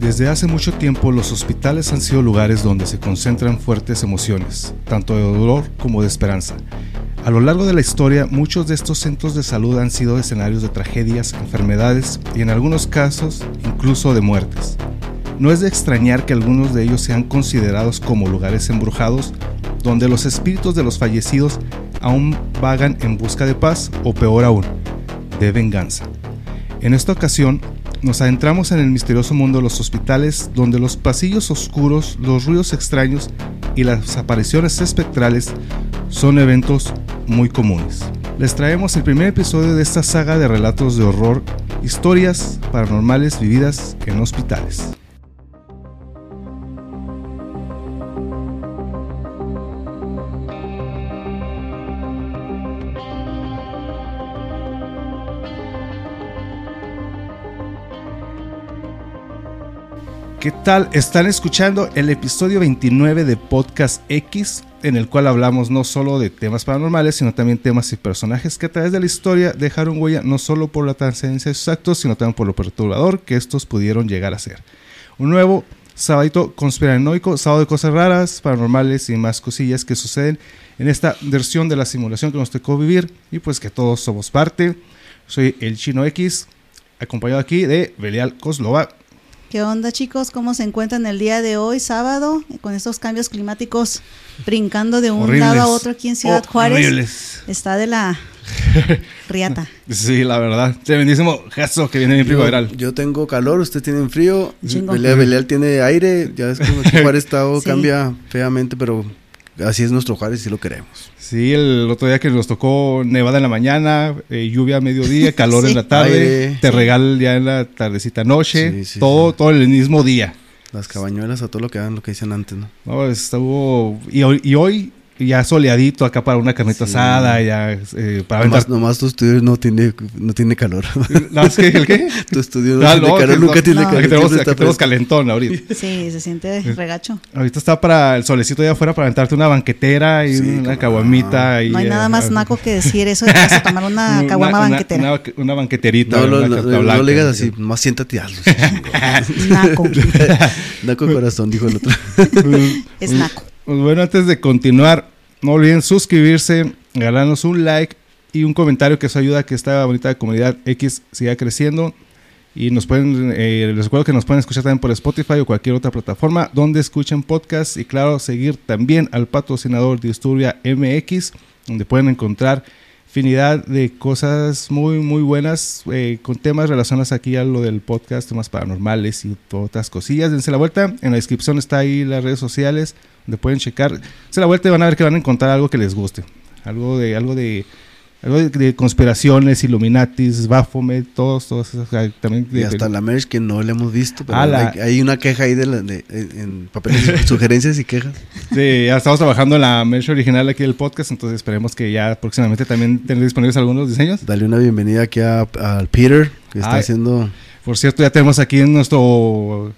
Desde hace mucho tiempo los hospitales han sido lugares donde se concentran fuertes emociones, tanto de dolor como de esperanza. A lo largo de la historia, muchos de estos centros de salud han sido escenarios de tragedias, enfermedades y en algunos casos incluso de muertes. No es de extrañar que algunos de ellos sean considerados como lugares embrujados, donde los espíritus de los fallecidos aún vagan en busca de paz o peor aún, de venganza. En esta ocasión, nos adentramos en el misterioso mundo de los hospitales, donde los pasillos oscuros, los ruidos extraños y las apariciones espectrales son eventos muy comunes. Les traemos el primer episodio de esta saga de relatos de horror, historias paranormales vividas en hospitales. ¿Qué tal? Están escuchando el episodio 29 de Podcast X, en el cual hablamos no solo de temas paranormales, sino también temas y personajes que a través de la historia dejaron huella no solo por la trascendencia de sus actos, sino también por lo perturbador que estos pudieron llegar a ser. Un nuevo sábado conspiranoico, sábado de cosas raras, paranormales y más cosillas que suceden en esta versión de la simulación que nos tocó vivir y pues que todos somos parte. Soy el Chino X, acompañado aquí de Belial Koslova. ¿Qué onda chicos? ¿Cómo se encuentran el día de hoy, sábado, con estos cambios climáticos brincando de un Horribles. lado a otro aquí en Ciudad Juárez? Horribles. Está de la riata. Sí, la verdad. Tremendísimo gesto que viene bien primaveral. Yo tengo calor, usted tiene frío. Belial tiene aire. Ya es como Juárez estado Sí. cambia feamente, pero así es nuestro Juárez y sí lo queremos. Sí, el otro día que nos tocó nevada en la mañana, eh, lluvia a mediodía, calor Sí. en la tarde, Aire. te regal ya en la tardecita noche, Sí, todo, todo el mismo día. Las cabañuelas a todo lo que dan, lo que dicen antes, ¿no? No, estuvo, y, hoy, y hoy ya soleadito acá para una carnita Sí. asada, ya eh, para Nomás, aventar. nomás tu estudio no tiene, no tiene calor. No, es que, ¿el qué? tu estudio no Ah, tiene no, calor, que nunca no, tiene no. Aquí calor. tenemos, aquí tenemos calentón ahorita. Sí, se siente regacho. Ahorita está para el solecito allá afuera para aventarte una banquetera y Sí, una caguamita. y, No hay eh, nada más ah, naco que decir eso de que vas a tomar una caguama banquetera. Una, una banqueterita. No, no, una no, no, le digas así, más siéntate hazlo. Naco. Naco corazón, dijo el otro. Es naco. Pues bueno, antes de continuar, no olviden suscribirse, ganarnos un like y un comentario que eso ayuda a que esta bonita comunidad X siga creciendo. Y nos pueden, eh, les recuerdo que nos pueden escuchar también por Spotify o cualquier otra plataforma donde escuchen podcasts. Y claro, seguir también al patrocinador Disturbia MX, donde pueden encontrar infinidad de cosas muy, muy buenas eh, con temas relacionados aquí a lo del podcast, temas paranormales y otras cosillas. Dense la vuelta. En la descripción está ahí las redes sociales donde pueden checar. Dense la vuelta y van a ver que van a encontrar algo que les guste. Algo de, algo de, algo de, de conspiraciones, Illuminatis, Baphomet, todos, todos esos. También de- Y hasta la merch que no le hemos visto, pero la- hay, hay una queja ahí de, la- en papeles, sugerencias y quejas. Sí, ya estamos trabajando en la merch original aquí del podcast, entonces esperemos que ya próximamente también tener disponibles algunos diseños. Dale una bienvenida aquí a- al Peter, que está Ay. haciendo... Por cierto, ya tenemos aquí en nuestro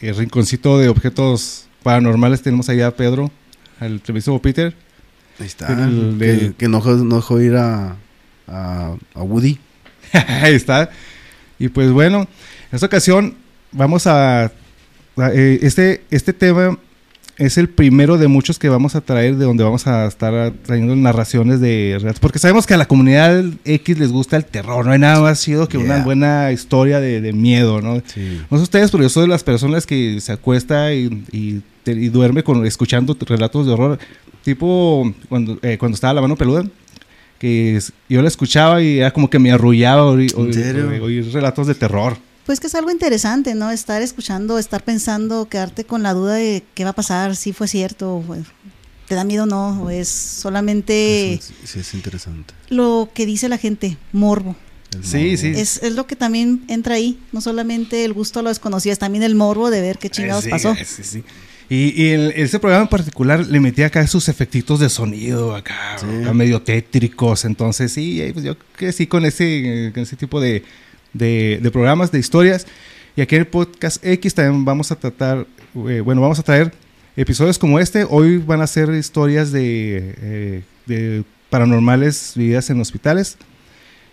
eh, rinconcito de objetos paranormales, tenemos allá a Pedro, al tremendo Peter. Ahí está. El que, de- que no, dejó- no dejó ir a, a, a Woody. Ahí está. Y pues bueno, en esta ocasión vamos a... a, eh, este, este tema es el primero de muchos que vamos a traer, de donde vamos a estar trayendo narraciones de relatos. Porque sabemos que a la comunidad X les gusta el terror, no hay nada más chido que una buena historia de, de miedo, ¿no? Sí. No sé ustedes, pero yo soy de las personas que se acuesta y, y, te- y duerme con, escuchando relatos de horror. Tipo cuando, eh, cuando estaba la mano peluda, que es- yo la escuchaba y era como que me arrullaba oír, relatos de terror. Pues que es algo interesante, ¿no? Estar escuchando, estar pensando, quedarte con la duda de qué va a pasar, si fue cierto, te da miedo o no, o es solamente Eso sí, sí es interesante. lo que dice la gente, morbo. El Sí, morbo. sí. Es, es lo que también entra ahí, no solamente el gusto a lo desconocido, es también el morbo de ver qué chingados Eh, sí, pasó. sí, sí. Y, y en ese programa en particular le metía acá sus efectitos de sonido, acá, Sí. acá medio tétricos. Entonces, sí, eh, pues yo crecí con ese, con ese tipo de, de- de programas, de historias. Y aquí en el podcast X también vamos a tratar, eh, bueno, vamos a traer episodios como este. Hoy van a ser historias de, eh, de paranormales vividas en hospitales.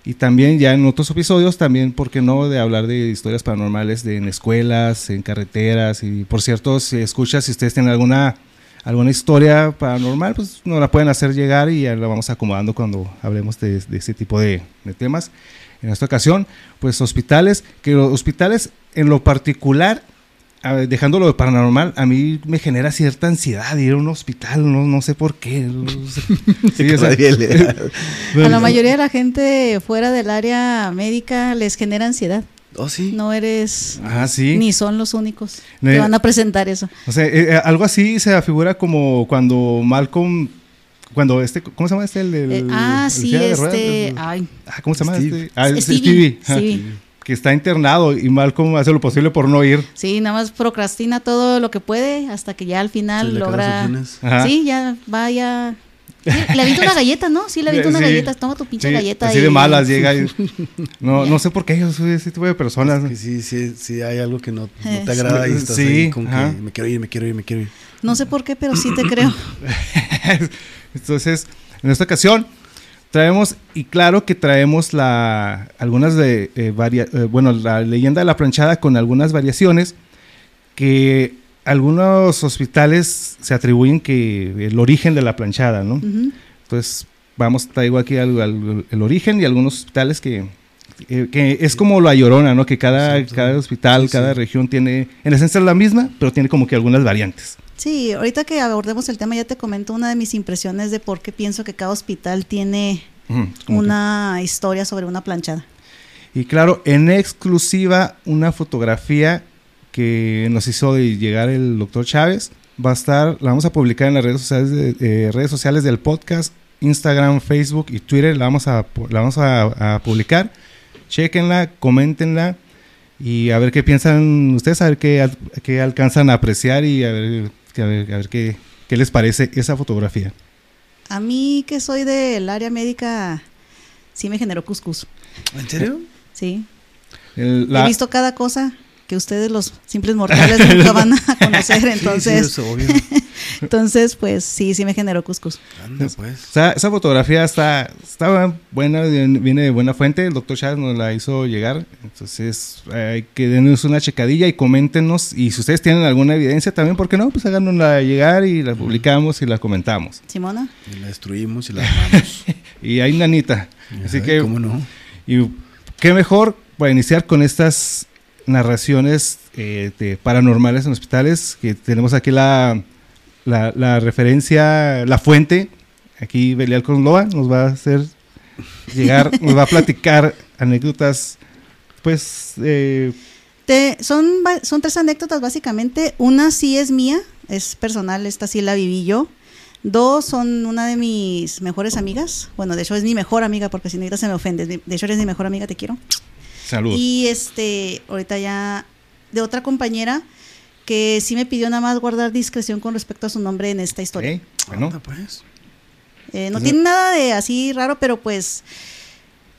Y también ya en otros episodios, también, ¿por qué no?, de hablar de historias paranormales de, en escuelas, en carreteras. Y por cierto, si escuchas, si ustedes tienen alguna, alguna historia paranormal, pues nos la pueden hacer llegar y ya la vamos acomodando cuando hablemos de, de este tipo de, de temas. En esta ocasión, pues hospitales, que los hospitales en lo particular a ver, dejándolo de paranormal, a mí me genera cierta ansiedad ir a un hospital, no, no sé por qué. No sé. Sí, o sea, A la mayoría de la gente fuera del área médica les genera ansiedad. Oh, sí. No eres ah, sí. ni son los únicos que van a presentar eso. O sea, eh, eh, algo así se afigura como cuando Malcolm, cuando este, ¿cómo se llama este? El, del- Eh, ah, el sí, ruedas? este. Ay, Ah, ¿Cómo se llama Steve. este? Ah, Stevie, Stevie, Stevie. Que está internado y Malcolm hace lo posible por no ir. sí, nada más procrastina todo lo que puede hasta que ya al final acaban logra. Sí, ya vaya. Sí, le avienta una galleta, ¿no? Sí, le avienta una Sí. galleta. Toma tu pinche Sí, galleta. Así y- de malas llega. y- no, no sé por qué yo soy ese tipo de personas. Que sí, sí, sí, hay algo que no, no te agrada y sí. estás Sí, ahí ajá. que me quiero ir, me quiero ir, me quiero ir. No sé por qué, pero sí te creo. Entonces, en esta ocasión traemos, y claro que traemos la, algunas de, eh, varia- eh, bueno, la leyenda de la planchada con algunas variaciones que algunos hospitales se atribuyen que el origen de la planchada, ¿no? Entonces, vamos, traigo aquí al- al- el origen y algunos hospitales que, eh, que es como la llorona, ¿no? Que cada, Exacto. cada hospital, Sí, cada sí. región tiene, en esencia es la misma, pero tiene como que algunas variantes. Sí, ahorita que abordemos el tema, ya te comento una de mis impresiones de por qué pienso que cada hospital tiene que- una historia sobre una planchada. Y claro, en exclusiva, una fotografía que nos hizo llegar el doctor Chávez. Va a estar, la vamos a publicar en las redes sociales, de- eh, redes sociales del podcast, Instagram, Facebook y Twitter. La vamos a, la vamos a, a publicar. Chequenla, coméntenla y a ver qué piensan ustedes, a ver qué, qué alcanzan a apreciar y a ver, a ver, a ver qué, qué les parece esa fotografía. A mí, que soy del área médica, sí me generó cuscús. ¿En serio? Sí. El- He visto cada cosa que ustedes, los simples mortales, nunca van a conocer. Sí, sí, Entonces, es obvio. Entonces pues sí, sí me generó cuscús. Anda, pues. O sea, esa fotografía está, está buena, viene de buena fuente. El doctor Chávez nos la hizo llegar. Entonces, hay que denos una checadilla y coméntenos. Y si ustedes tienen alguna evidencia también, ¿por qué no? Pues háganosla llegar y la publicamos y la comentamos. Simona. Y la destruimos y la armamos. Y hay nanita. Así Ay, que, ¿Cómo no? y qué mejor para iniciar con estas narraciones eh, de paranormales en hospitales, que tenemos aquí la, la, la referencia, la fuente. Aquí Belial Conloa nos va a hacer llegar, nos va a platicar anécdotas, pues, eh, Te- son, son tres anécdotas básicamente. Una sí es mía, es personal, esta sí la viví yo. Dos son una de mis mejores amigas. Bueno, de hecho es mi mejor amiga porque si no ahorita se me ofende. De hecho eres mi mejor amiga, te quiero. saludos. Y este, ahorita ya de otra compañera que sí me pidió nada más guardar discreción con respecto a su nombre en esta historia. Ok, bueno, Anda, pues. Eh, no Entonces- tiene nada de así raro, pero pues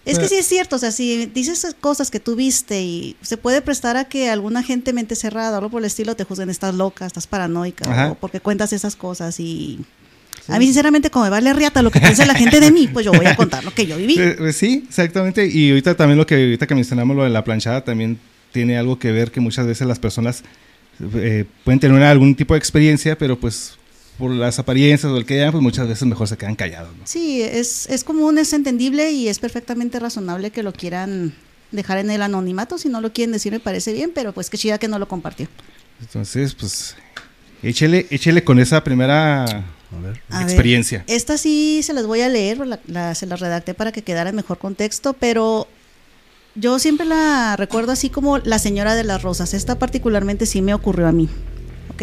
es que Pero- sí es cierto, o sea, si dices cosas que tú viste y se puede prestar a que alguna gente mente cerrada o algo por el estilo te juzguen, estás loca, estás paranoica, Ajá. o porque cuentas esas cosas y... A mí sinceramente como me vale riata lo que piensa la gente de mí, pues yo voy a contar lo que yo viví. Eh, eh, sí, exactamente. Y ahorita también lo que ahorita que mencionamos lo de la planchada también tiene algo que ver que muchas veces las personas eh, pueden tener algún tipo de experiencia, pero pues por las apariencias o el que hayan, pues muchas veces mejor se quedan callados. ¿no? Sí, es, es común, es entendible y es perfectamente razonable que lo quieran dejar en el anonimato. Si no lo quieren decir, me parece bien, pero pues qué chida que no lo compartió. Entonces, pues échele, échele con esa primera A ver. A ver, experiencia. Esta sí se las voy a leer, la- la- se las redacté para que quedara en mejor contexto, pero yo siempre la recuerdo así como la señora de las rosas. Esta particularmente sí me ocurrió a mí, ¿ok?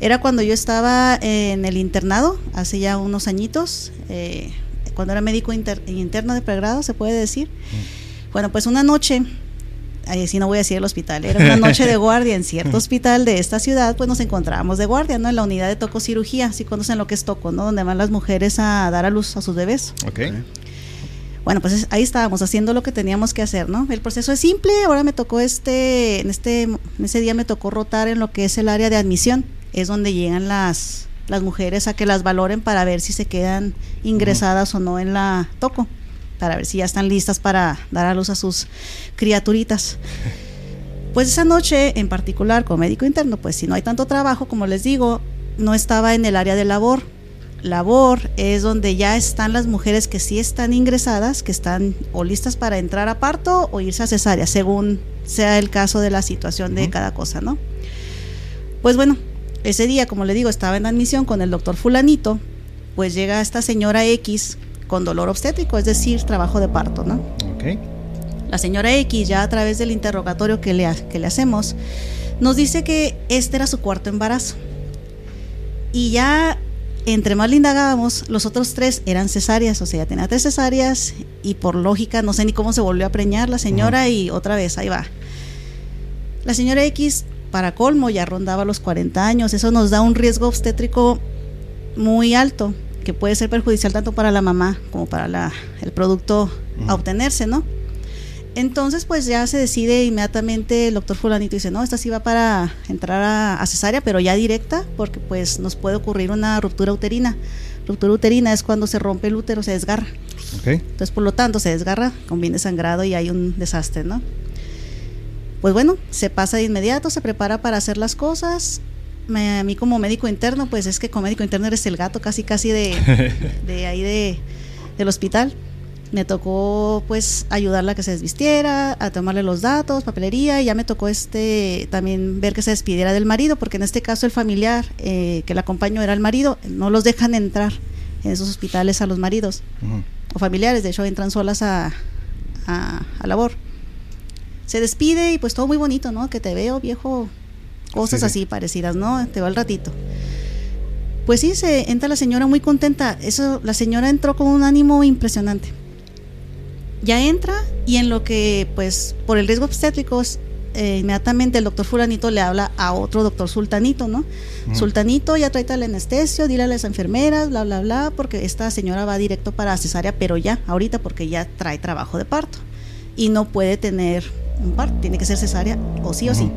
Era cuando yo estaba en el internado, hace ya unos añitos, eh, cuando era médico inter- interno de pregrado, se puede decir. Bueno, pues una noche, ahí sí no voy a decir el hospital, era una noche de guardia en cierto hospital de esta ciudad, pues nos encontrábamos de guardia, ¿no? En la unidad de tococirugía, si conocen lo que es toco, ¿no? Donde van las mujeres a dar a luz a sus bebés. Ok. Bueno, pues es- ahí estábamos haciendo lo que teníamos que hacer, ¿no? El proceso es simple, ahora me tocó este, en este, en ese día me tocó rotar en lo que es el área de admisión, es donde llegan las, las mujeres a que las valoren para ver si se quedan ingresadas o no en la toco. para ver si ya están listas para dar a luz a sus criaturitas. Pues esa noche en particular con médico interno, pues si no hay tanto trabajo, como les digo, no estaba en el área de labor. Labor es donde ya están las mujeres que sí están ingresadas, que están o listas para entrar a parto o irse a cesárea, según sea el caso de la situación de cada cosa, ¿no? Pues bueno, ese día, como le digo, estaba en admisión con el doctor fulanito, pues llega esta señora X con dolor obstétrico, es decir, trabajo de parto, ¿no? Ok. La señora X, ya a través del interrogatorio que le, que le hacemos, nos dice que este era su cuarto embarazo. Y ya entre más le indagábamos, los otros tres eran cesáreas, o sea, tenía tres cesáreas y por lógica, no sé ni cómo se volvió a preñar la señora y otra vez, ahí va. La señora X, para colmo, ya rondaba los 40 años, eso nos da un riesgo obstétrico muy alto, que puede ser perjudicial tanto para la mamá como para la, el producto a obtenerse, ¿no? Entonces, pues ya se decide inmediatamente el doctor fulanito dice, no, esta sí va para entrar a, cesárea, pero ya directa, porque pues nos puede ocurrir una ruptura uterina. Ruptura uterina es cuando se rompe el útero, se desgarra. Entonces, por lo tanto, se desgarra, conviene sangrado y hay un desastre, ¿no? Pues bueno, se pasa de inmediato, se prepara para hacer las cosas. a mí como médico interno, pues es que como médico interno eres el gato casi casi de, de ahí de, del hospital me tocó pues ayudarla a que se desvistiera, a tomarle los datos, papelería, y ya me tocó este también ver que se despidiera del marido, porque en este caso el familiar eh, que la acompañó era el marido, no los dejan entrar en esos hospitales a los maridos o familiares, de hecho entran solas a, a, labor. Se despide y pues todo muy bonito, ¿no? Que te veo viejo, cosas así parecidas, ¿no? Te va al ratito. Pues sí, se entra la señora muy contenta. Eso, la señora entró con un ánimo impresionante ya entra y en lo que, pues, por el riesgo obstétrico, eh, inmediatamente el doctor fulanito le habla a otro doctor sultanito, ¿no? Sultanito, ya tráete el anestesio, dile a las enfermeras, bla, bla, bla, porque esta señora va directo para cesárea, pero ya, ahorita, porque ya trae trabajo de parto y no puede tener un parto, tiene que ser cesárea o sí o sí.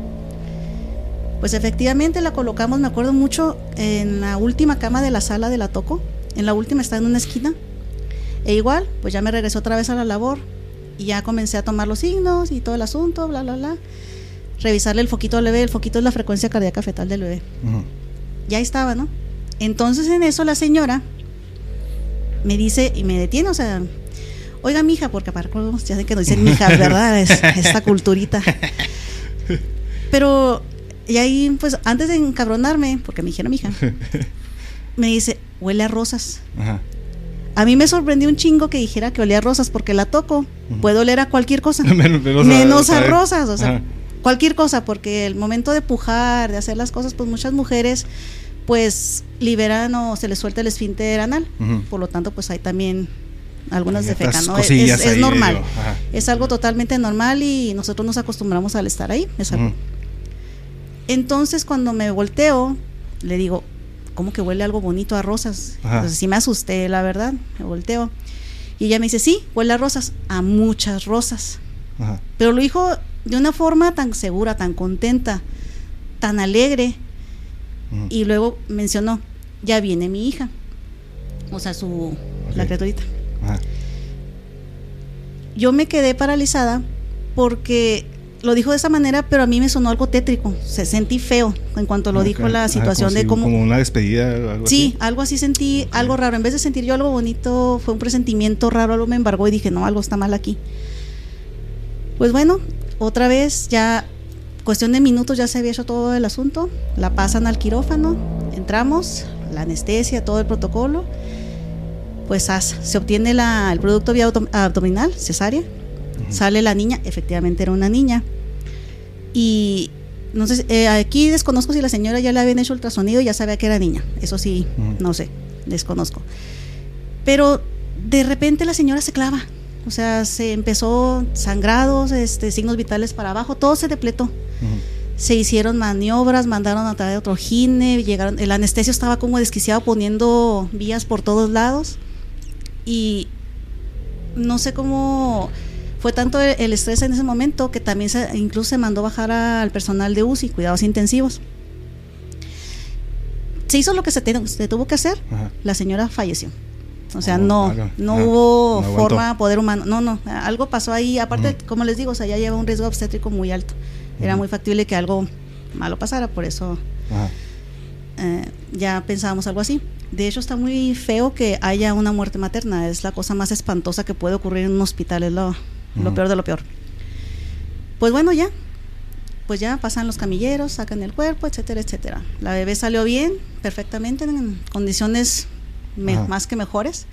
Pues efectivamente la colocamos, me acuerdo mucho, en la última cama de la sala de la Toco, en la última está en una esquina, e igual, pues ya me regresó otra vez a la labor y ya comencé a tomar los signos y todo el asunto, bla, bla, bla. Revisarle el foquito al bebé, el foquito es la frecuencia cardíaca fetal del bebé. Ya estaba, ¿no? Entonces en eso la señora me dice y me detiene, o sea, oiga, mija, porque para ya sé que nos dicen mijas, ¿verdad? Es, esta culturita. Pero, y ahí, pues, antes de encabronarme, porque me dijeron mija, me dice, huele a rosas. Ajá. A mí me sorprendió un chingo que dijera que olía a rosas porque la toco. Puede oler a cualquier cosa. menos, a, rosas, o sea, cualquier cosa, porque el momento de pujar, de hacer las cosas, pues muchas mujeres pues liberan o se les suelta el esfínter anal. Por lo tanto, pues hay también algunas defecas, ¿no? Es, normal. es algo totalmente normal y nosotros nos acostumbramos al estar ahí. Entonces, cuando me volteo, le digo, ¿cómo que huele algo bonito a rosas? Entonces sí me asusté, la verdad, me volteo. Y ella me dice, sí, huele a rosas, a muchas rosas. Pero lo dijo de una forma tan segura, tan contenta, tan alegre. Y luego mencionó, ya viene mi hija. O sea, su, la criaturita. Yo me quedé paralizada porque lo dijo de esa manera, pero a mí me sonó algo tétrico. Se sentí feo en cuanto lo dijo la situación de cómo. Como una despedida. Algo sí, algo así sentí, algo raro. En vez de sentir yo algo bonito, fue un presentimiento raro, algo me embargó y dije, no, algo está mal aquí. Pues bueno, otra vez, ya cuestión de minutos ya se había hecho todo el asunto. La pasan al quirófano, entramos, la anestesia, todo el protocolo. Pues se obtiene la, el producto vía abdominal, cesárea Sale la niña, efectivamente era una niña. Y no sé, eh, aquí desconozco si la señora ya le habían hecho ultrasonido y ya sabía que era niña. Eso sí, no sé, desconozco. Pero de repente la señora se clava. O sea, se empezó sangrados, este, signos vitales para abajo, todo se depletó. Se hicieron maniobras, mandaron a traer otro gine, llegaron, el anestesio estaba como desquiciado poniendo vías por todos lados. Y no sé cómo fue tanto el estrés en ese momento que también se, incluso se mandó bajar al personal de UCI, cuidados intensivos. Se hizo lo que se, tuvo que hacer, la señora falleció. O sea, Oh, no, no hubo No forma, poder humano. No, no, algo pasó ahí. Aparte, como les digo, o sea, ya lleva un riesgo obstétrico muy alto. Era muy factible que algo malo pasara, por eso eh, ya pensábamos algo así. De hecho, está muy feo que haya una muerte materna. Es la cosa más espantosa que puede ocurrir en un hospital. Es lo, lo peor de lo peor. Pues bueno, ya. Pues ya pasan los camilleros, sacan el cuerpo, etcétera, etcétera. La bebé salió bien, perfectamente, en condiciones me- más que mejores.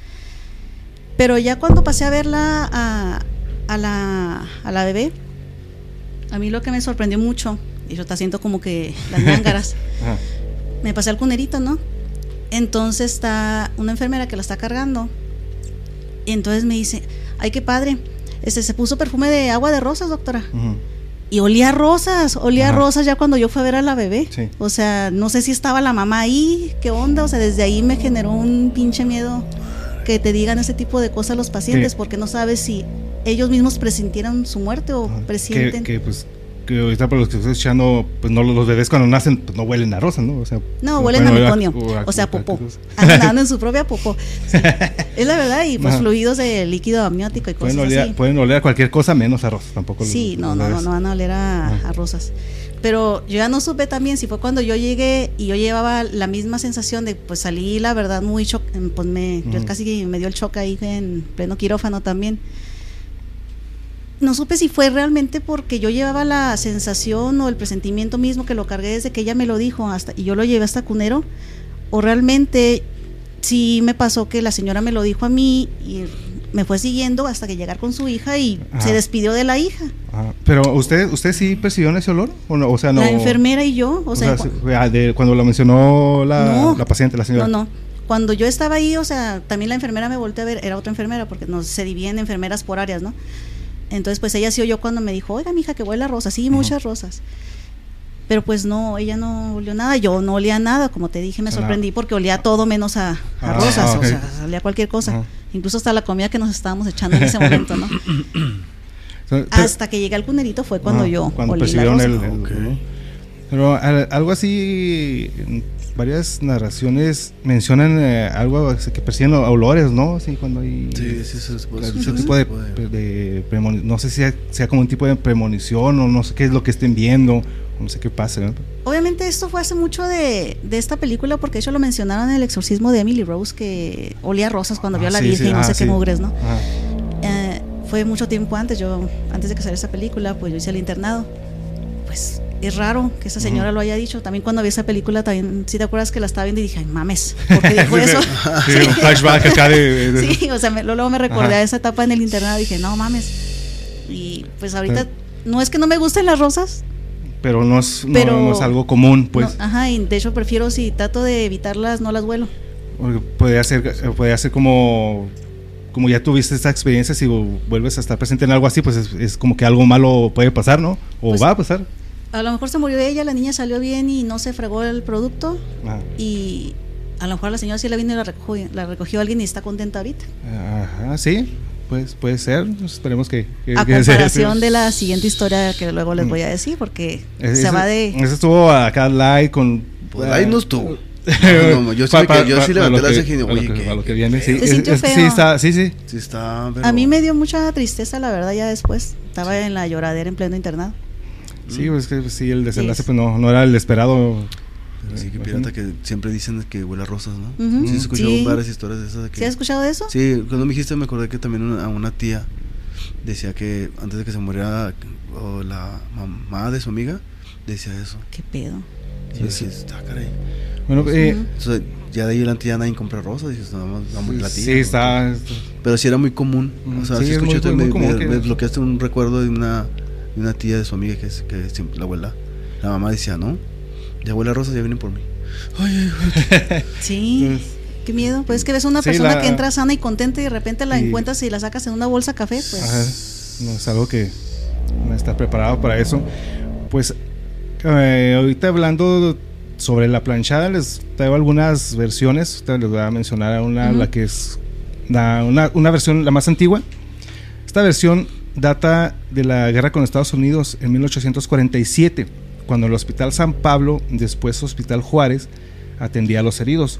Pero ya cuando pasé a verla a, a la, a la bebé, a mí lo que me sorprendió mucho, y yo te siento como que las ñángaras, Ajá. me pasé al cunerito, ¿no? Entonces está una enfermera que la está cargando. Y entonces me dice, ay, qué padre. Este, se puso perfume de agua de rosas, doctora. Y olía a rosas, olía a rosas ya cuando yo fui a ver a la bebé. Sí. O sea, no sé si estaba la mamá ahí, qué onda. O sea, desde ahí me generó un pinche miedo que te digan ese tipo de cosas los pacientes, Sí. porque no sabes si ellos mismos presintieron su muerte o presienten. Que, que, pues que ahorita por los que estoy escuchando, pues no los bebés cuando nacen pues no huelen a rosa, ¿no? O sea, No, huelen a meconio, o sea, popó. cualquier cosa. Andan dando en su propia popó. Sí. Es la verdad, y pues Ajá. fluidos de líquido amniótico y cosas Pueden oler, así. pueden oler a cualquier cosa menos a rosa, tampoco. Sí, los no, no, no, no van a oler a, rosas. Pero yo ya no supe también si fue cuando yo llegué y yo llevaba la misma sensación de, pues salí, la verdad, muy shock, pues me, yo casi me dio el shock ahí en pleno quirófano también. No supe si fue realmente porque yo llevaba la sensación o el presentimiento mismo que lo cargué desde que ella me lo dijo hasta y yo lo llevé hasta Cunero o realmente sí me pasó que la señora me lo dijo a mí y me fue siguiendo hasta que llegar con su hija y Ajá. se despidió de la hija. Ajá. Pero usted, usted sí percibió ese olor o no, o sea, no. La enfermera y yo, o, O sea, ah, de- cuando lo mencionó la, No. la paciente, la señora. no, no. Cuando yo estaba ahí, o sea, también la enfermera me volteó a ver, era otra enfermera, porque nos se dividen enfermeras por áreas, ¿no? Entonces, pues ella sí oyó cuando me dijo, oiga, mija, que huele a rosas, sí, muchas rosas. Pero pues no, ella no olió nada, yo no olía nada, como te dije, me sorprendí porque olía todo menos a, a Ah, rosas, o sea, olía cualquier cosa. Incluso hasta la comida que nos estábamos echando en ese momento, ¿no? Hasta que llegué al cunerito fue cuando yo cuando olí la rosa. Pero al- algo así, varias narraciones mencionan eh, algo que perciben olores, ¿no? Así cuando hay Sí, sí, sí, se puede ese tipo de, no sé si sea, sea como un tipo de premonición o no sé qué es lo que estén viendo, no sé qué pasa. ¿no? Obviamente esto fue hace mucho de, de esta película porque de hecho lo mencionaron en el exorcismo de Emily Rose que olía rosas cuando vio a la Ah, sí, Virgen sí, y no ah, sé sí. qué mugres, ¿no? Eh, fue mucho tiempo antes, yo antes de que saliera esa película, pues yo hice el internado. Pues es raro que esa señora lo haya dicho. También cuando vi esa película, también, si te acuerdas que la estaba viendo y dije, ay mames, ¿por qué dijo eso? Sí, un flashback acá de, de- Sí, o sea, me- luego me recordé Ajá. a esa etapa en el internado y dije, no mames. Y pues ahorita, no es que no me gusten las rosas, pero no es, Pero- no es algo común, pues. no, ajá, y de hecho prefiero si trato de evitarlas, no las vuelo. Podría ser, podría ser como, como ya tuviste esta experiencia, si vuelves a estar presente en algo así, pues es, es como que algo malo puede pasar, ¿no? O Pues- va a pasar. A lo mejor se murió ella, la niña salió bien y no se fregó el producto. Ajá. Y a lo mejor la señora sí la vino y la recogió, la recogió alguien y está contenta ahorita. Ajá, sí, pues puede ser. Esperemos que. que- A que sea- comparación de la siguiente historia que luego les voy a decir, porque Ese- se ese- va de... Ese estuvo acá live con. Pues ahí no estuvo. No, no, yo sí pa- pa- quedé- yo sí pa- levanté para lo la que- ceja y oye, que- ¿qué- para lo que viene, sí. Se sintió que Sí, está, sí, sí. Sí está, pero- A mí me dio mucha tristeza, la verdad, ya después. Estaba en la lloradera en pleno internado. Sí, pues que sí, el desenlace Sí. pues no, no era el esperado. Sí, que pirata que siempre dicen que huele a rosas, ¿no? Ujú. Sí, se escuchado Sí. varias historias de esas. De que, ¿Sí has escuchado de eso? Sí, cuando me dijiste me acordé que también una, a una tía decía que antes de que se muriera o la mamá de su amiga decía eso. ¿Qué pedo? Yo decía, está caray. Bueno, eh, Ujú. Entonces, ya de ahí adelante ya nadie compra rosas. Dices, nada más vamos la tía. sí, ¿no? está. Pero sí era muy común. Mm, O sea, sí, sí, es muy- muy me, común me- que- me desbloqueaste un recuerdo de una, de una tía de su amiga que, es, que siempre, la abuela. La mamá decía, no, ya huele a rosas, ya vienen por mí. Ay, ay, Sí. Pues, Qué miedo. Pues es que ves una Sí, persona la- que entra sana y contenta y de repente la Y- encuentras y la sacas en una bolsa café, pues. Ajá, no es algo que no está preparado para eso. Pues eh, ahorita hablando sobre la planchada, les traigo algunas versiones. Les voy a mencionar una, Ujú. la que es la- una, una versión, la más antigua. Esta versión data de la guerra con Estados Unidos en 1847, cuando el Hospital San Pablo, después Hospital Juárez, atendía a los heridos.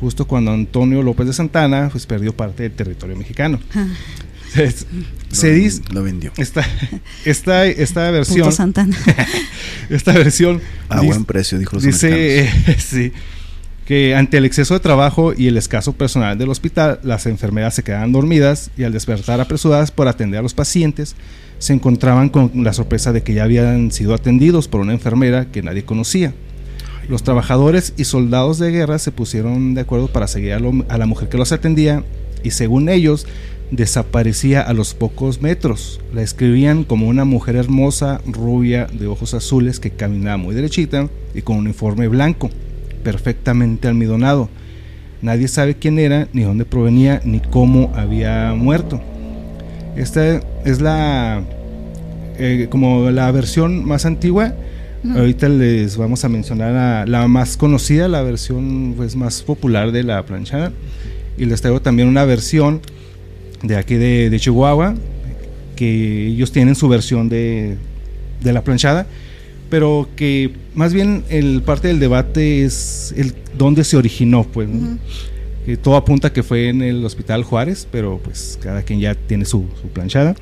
justo cuando Antonio López de Santana pues perdió parte del territorio mexicano. Se, se Lo- dice Lo vendió. esta esta esta Punto versión Santana. esta versión A dice- buen precio, dijo los. Dice sí, ante el exceso de trabajo y el escaso personal del hospital, las enfermeras se quedaban dormidas y al despertar apresuradas por atender a los pacientes, se encontraban con la sorpresa de que ya habían sido atendidos por una enfermera que nadie conocía. Los trabajadores y soldados de guerra se pusieron de acuerdo para seguir a, a la mujer que los atendía y según ellos desaparecía a los pocos metros. La escribían como una mujer hermosa, rubia, de ojos azules que caminaba muy derechita y con un uniforme blanco, perfectamente almidonado. Nadie sabe quién era, ni dónde provenía, ni cómo había muerto. Esta es la eh, como la versión más antigua. Ujú. Ahorita les vamos a mencionar a la más conocida, la versión pues, más popular de la planchada. Y les traigo también una versión de aquí de, de Chihuahua, que ellos tienen su versión de, de la planchada, pero que más bien el parte del debate es el dónde se originó, pues. que todo apunta que fue en el Hospital Juárez, pero pues cada quien ya tiene su, su planchada.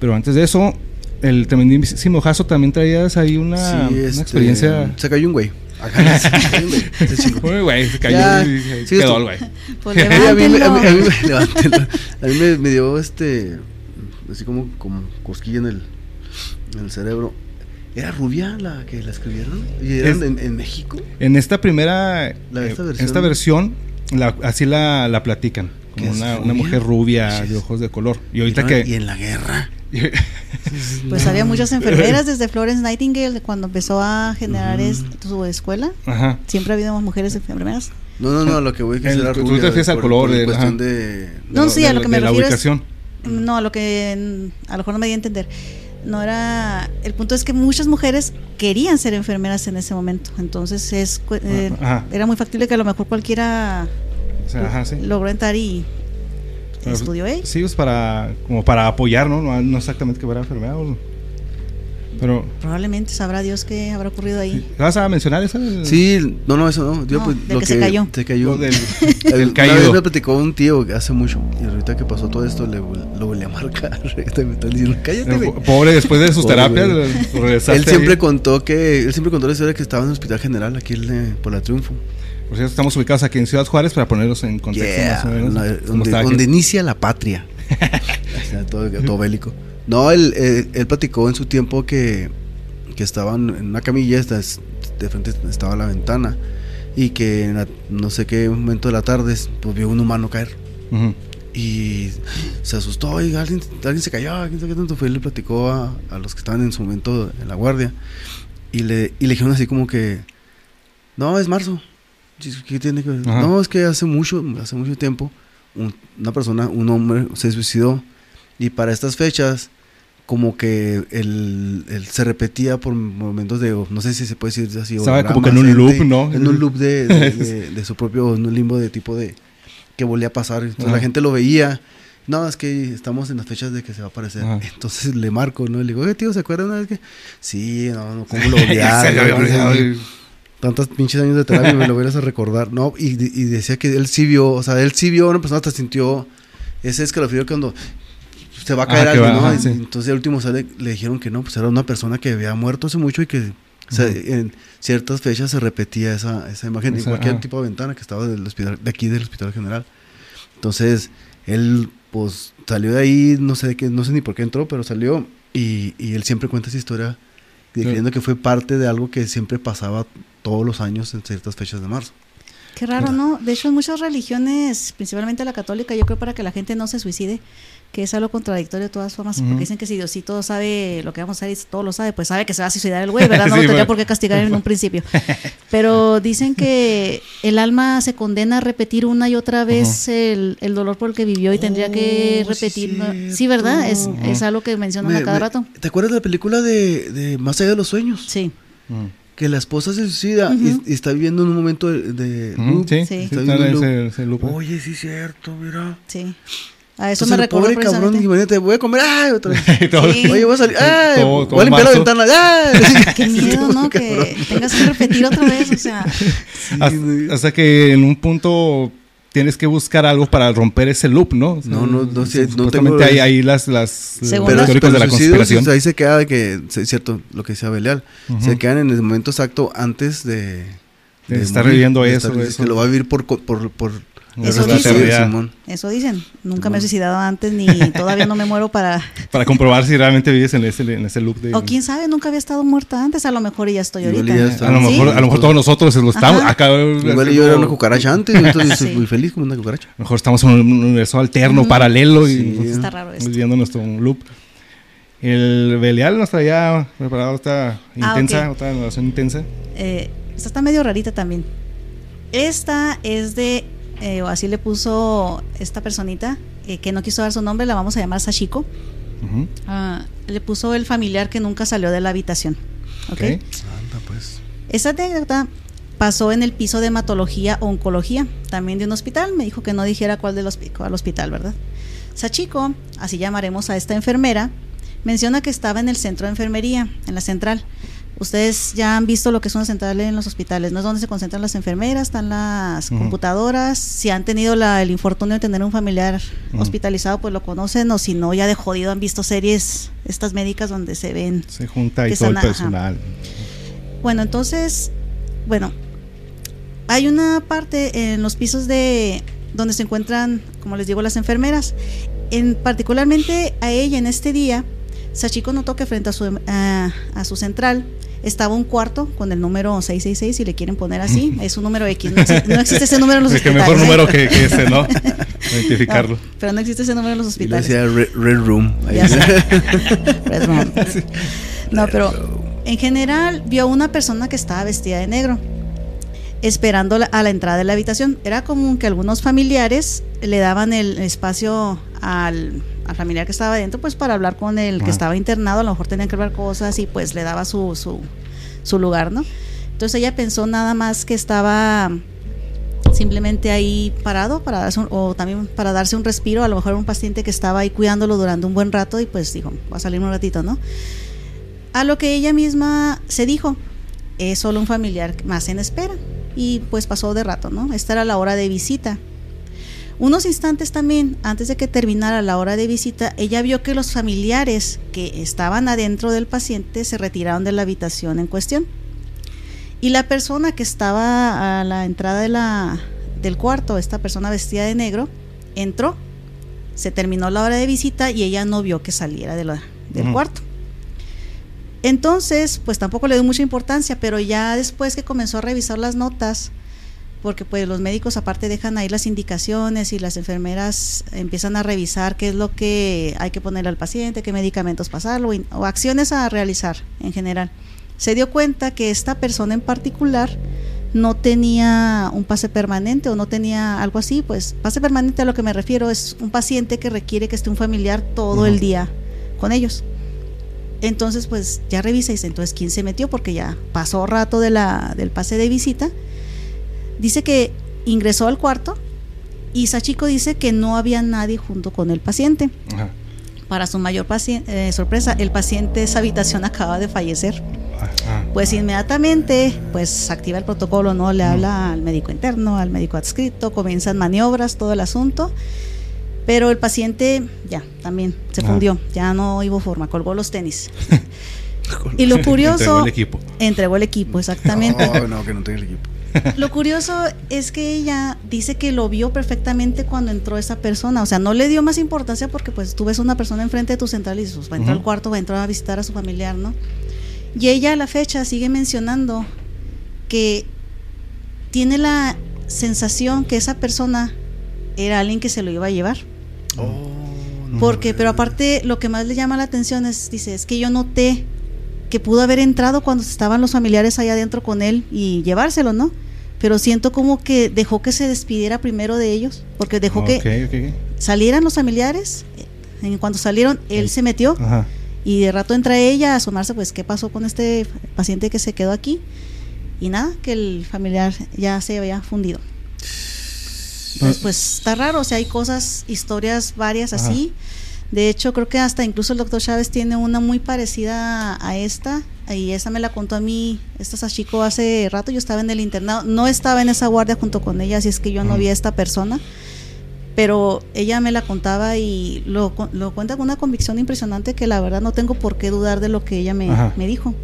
Pero antes de eso, el tremendísimo Jaso también traías ahí una, Sí, una este, experiencia. Se cayó un güey. Acá, se cayó un güey. Se chingó. Uy, güey, se cayó Ya, y sigues quedó tú. el güey. Pues Sí, a mí, me- a mí- a mí levántenlo. me levantenlo. A mí me, me dio este. Así como, como cosquilla en el, en el cerebro. ¿Era rubia la que la escribieron? ¿Y eran Es- en, en México? En esta primera, La- eh, esta en versión- esta versión, la- así la, la platican. ¿Que Como es una, una mujer rubia Sí, de es- ojos de color. Y ahorita ¿Y, que. en la guerra. Pues había muchas enfermeras desde Florence Nightingale cuando empezó a generar es- su escuela. Ajá. Siempre ha habido mujeres enfermeras. No, no, no, lo que voy a decir El- era tú te refieres al color por de- cuestión ajá. de. No, sí, a lo que me la refiero es- ubicación. No, a lo que a lo mejor no me di a entender. No era. El punto es que muchas mujeres querían ser enfermeras en ese momento. Entonces es cu- eh, era muy factible que a lo mejor cualquiera O sea, ajá, sí. logró entrar y estudió ahí. Sí, pues para, como para apoyar, ¿no? No, no exactamente que fuera enfermedad. o- Pero, Probablemente sabrá Dios qué habrá ocurrido ahí. ¿vas a mencionar eso? El- Sí, no, no, eso no. Yo, No, pues, del lo que se cayó. Se cayó. Lo del, El- del Una vez caído. me platicó un tío hace mucho. Y ahorita que pasó todo esto, le, lo volví a marcar. Ahorita me están diciendo, cállate, Pobre, después de sus Pobre, terapias, regresaste Él siempre ahí. contó que. Él siempre contó la historia que estaba en el hospital general aquí en, por la Triunfo. Por cierto, estamos ubicados aquí en Ciudad Juárez para ponerlos en contexto Yeah, más o menos. la- donde, donde inicia la patria. O sea, todo, todo bélico. No, él, él, él platicó en su tiempo que, que estaban en una camilla, de frente estaba la ventana, y que en la- no sé qué momento de la tarde pues, vio un humano caer. Ujú. Y se asustó y alguien, alguien se cayó, quién sabe qué tanto fue. Y le platicó a, a los que estaban en su momento en la guardia. Y le, y le dijeron así como que, no, es marzo. ¿Qué tiene que ver? No, es que hace mucho, hace mucho tiempo, un- una persona, un hombre se suicidó. Y para estas fechas, como que el, el- se repetía por momentos de, no sé si se puede decir así. Estaba como que en un loop, ¿no? En un loop de, de- de- su propio, en un limbo de tipo de, que volvía a pasar. Entonces Ajá. la gente lo veía. No, es que estamos en las fechas de que se va a aparecer. Ajá. Entonces le marco, ¿no? Le digo, oye, tío, ¿se acuerdan una vez que...? Sí, no, no, ¿cómo lo Ya Tantos pinches años de terapia me lo hubieras a recordar. No, y, y decía que él sí vio, o sea, él sí vio una persona hasta sintió ese escalofrío cuando se va a caer Ah, algo, sí. Entonces al último sale, le dijeron que no, pues era una persona que había muerto hace mucho y que o sea, en ciertas fechas se repetía esa, esa imagen en Esa, cualquier ajá. tipo de ventana que estaba del hospital, de aquí del hospital general. Entonces, él pues salió de ahí, no sé de qué, no sé ni por qué entró, pero salió y, y él siempre cuenta esa historia. Creyendo que fue parte de algo que siempre pasaba todos los años en ciertas fechas de marzo. Qué raro, ¿no? De hecho, en muchas religiones, principalmente la católica, yo creo para que la gente no se suicide, que es algo contradictorio de todas formas, porque dicen que si Diosito sabe lo que vamos a hacer y todo lo sabe, pues sabe que se va a suicidar el güey, ¿verdad? No Sí, lo tendría bueno. por qué castigar en un principio. Pero dicen que el alma se condena a repetir una y otra vez el, el dolor por el que vivió y tendría que Oh, sí, repetir. Sí, ¿verdad? Es, es algo que mencionan Me- a cada me- rato. ¿Te acuerdas de la película de, de Más allá de los sueños? Sí. Que la esposa se suicida y, y está viviendo en un momento de... de loop. Sí, Sí. sí, Está está viendo en loop. ese, ese loop. Oye, sí es cierto, mira. Sí. A eso Entonces, me el recuerdo pobre cabrón, imagínate, voy a comer, ay, otra vez. Todo- Sí. Oye, voy a salir, ay, Todo- todo voy a limpiar la ventana, ay. Qué miedo, ¿no? Que tengas que repetir otra vez, o sea, Hasta, hasta que en un punto tienes que buscar algo para romper ese loop, ¿no? No, no, no sé, no tengo- hay ahí las, las las- teóricos de la conspiración. Ahí se queda de que, es cierto, lo que decía Belial, se quedan en el momento exacto antes de... De estar viviendo de eso, estar- eso. Que lo va a vivir por... Eso dicen. eso dicen. Nunca me he suicidado antes ni todavía no me muero para... Para comprobar si realmente vives en ese, en ese loop de... O quién sabe, nunca había estado muerta antes, a lo mejor ya estoy ahorita. a, lo mejor, Sí. a lo mejor todos nosotros lo estamos. Acá, Igual yo era una cucaracha antes, entonces Sí. soy muy feliz como una cucaracha. A lo mejor estamos en un universo alterno, paralelo y Sí. nosotros Está raro esto. viviendo nuestro loop. El Belial nos traía preparado esta Ah, intensa, otra narración intensa. Eh, esta está medio rarita también. Esta es de, eh, o así le puso esta personita, eh, que no quiso dar su nombre, la vamos a llamar Sashiko. Ah, le puso el familiar que nunca salió de la habitación. ¿ok? Anda, pues. Esa anécdota pasó en el piso de hematología o oncología, también de un hospital. Me dijo que no dijera cuál del cuál hospital, ¿verdad? Sachiko, así llamaremos a esta enfermera, menciona que estaba en el centro de enfermería, en la central. Ustedes ya han visto lo que es una central en los hospitales, ¿no es donde se concentran las enfermeras? Están las computadoras. Si han tenido la- el infortunio de tener un familiar hospitalizado, pues lo conocen, o si no, ya de jodido han visto series, estas médicas donde se ven Se junta Que todo el ajá. personal. bueno, entonces, bueno, hay una parte en los pisos de donde se encuentran, como les digo, las enfermeras. En particularmente a ella en este día, Sachiko notó que frente a su a, a su central estaba un cuarto con el número 666, si le quieren poner así, es un número X, no existe, no existe ese número en los Es que hospitales. mejor número que, que ese, ¿no? Identificarlo. No, pero no existe ese número en los hospitales. decía Red, Red Room. Red Room. No, pero en general vio una persona que estaba vestida de negro, esperando a la entrada de la habitación. Era común que algunos familiares le daban el espacio al, al familiar que estaba adentro, pues para hablar con el que Ajá. estaba internado, a lo mejor tenían que hablar cosas y pues le daba su, su, su lugar, ¿no? Entonces ella pensó nada más que estaba simplemente ahí parado para darse un- o también para darse un respiro, a lo mejor un paciente que estaba ahí cuidándolo durante un buen rato y pues dijo, va a salir un ratito, ¿no? A lo que ella misma se dijo, es solo un familiar más en espera y pues pasó de rato, ¿no? Esta era la hora de visita. Unos instantes también, antes de que terminara la hora de visita, ella vio que los familiares que estaban adentro del paciente se retiraron de la habitación en cuestión. Y la persona que estaba a la entrada de la, del cuarto, esta persona vestida de negro, entró. Se terminó la hora de visita y ella no vio que saliera de la- del cuarto. Entonces, pues tampoco le dio mucha importancia, pero ya después que comenzó a revisar las notas, porque pues los médicos aparte dejan ahí las indicaciones y las enfermeras empiezan a revisar qué es lo que hay que poner al paciente, qué medicamentos pasarlo o, acciones a realizar en general. Se dio cuenta que esta persona en particular no tenía un pase permanente o no tenía algo así, pues pase permanente a lo que me refiero es un paciente que requiere que esté un familiar todo Ujú. el día con ellos. Entonces, pues ya revisa y dice, entonces, ¿quién se metió? Porque ya pasó rato de la, del pase de visita. Dice que ingresó al cuarto y Sachiko dice que no había nadie junto con el paciente. Ajá. Para su mayor paci- eh, sorpresa, el paciente de esa habitación acaba de fallecer. Ajá. Pues inmediatamente, pues activa el protocolo, ¿no? Le habla al médico interno, al médico adscrito, comienzan maniobras, todo el asunto. Pero el paciente ya, también se Ah. fundió, ya no hubo forma, colgó los tenis. Y lo curioso, Entregó el equipo. entregó el equipo, exactamente. No, no, que no tenga el equipo. Lo curioso es que ella dice que lo vio perfectamente cuando entró esa persona. O sea, no le dio más importancia porque pues tú ves una persona enfrente de tu central y dices, pues, va a entrar al cuarto, va a entrar a visitar a su familiar, ¿no? Y ella a la fecha sigue mencionando que tiene la sensación que esa persona era alguien que se lo iba a llevar. Oh, no, Porque, pero aparte, lo que más le llama la atención es, dice, es que yo noté que pudo haber entrado cuando estaban los familiares allá adentro con él y llevárselo, ¿no? Pero siento como que dejó que se despidiera primero de ellos, porque dejó que salieran los familiares. En cuanto salieron, él se metió Ajá. y de rato entra ella a asomarse, pues, ¿qué pasó con este paciente que se quedó aquí? Y nada, que el familiar ya se había fundido. Entonces, pues está raro, o sea, hay cosas, historias varias así. De hecho, creo que hasta incluso el doctor Chávez tiene una muy parecida a esta. Y esa me la contó a mí, esta Sashiko hace rato, yo estaba en el internado, no estaba en esa guardia junto con ella, así es que yo no vi a esta persona, pero ella me la contaba y lo, lo cuenta con una convicción impresionante que la verdad no tengo por qué dudar de lo que ella me, me dijo.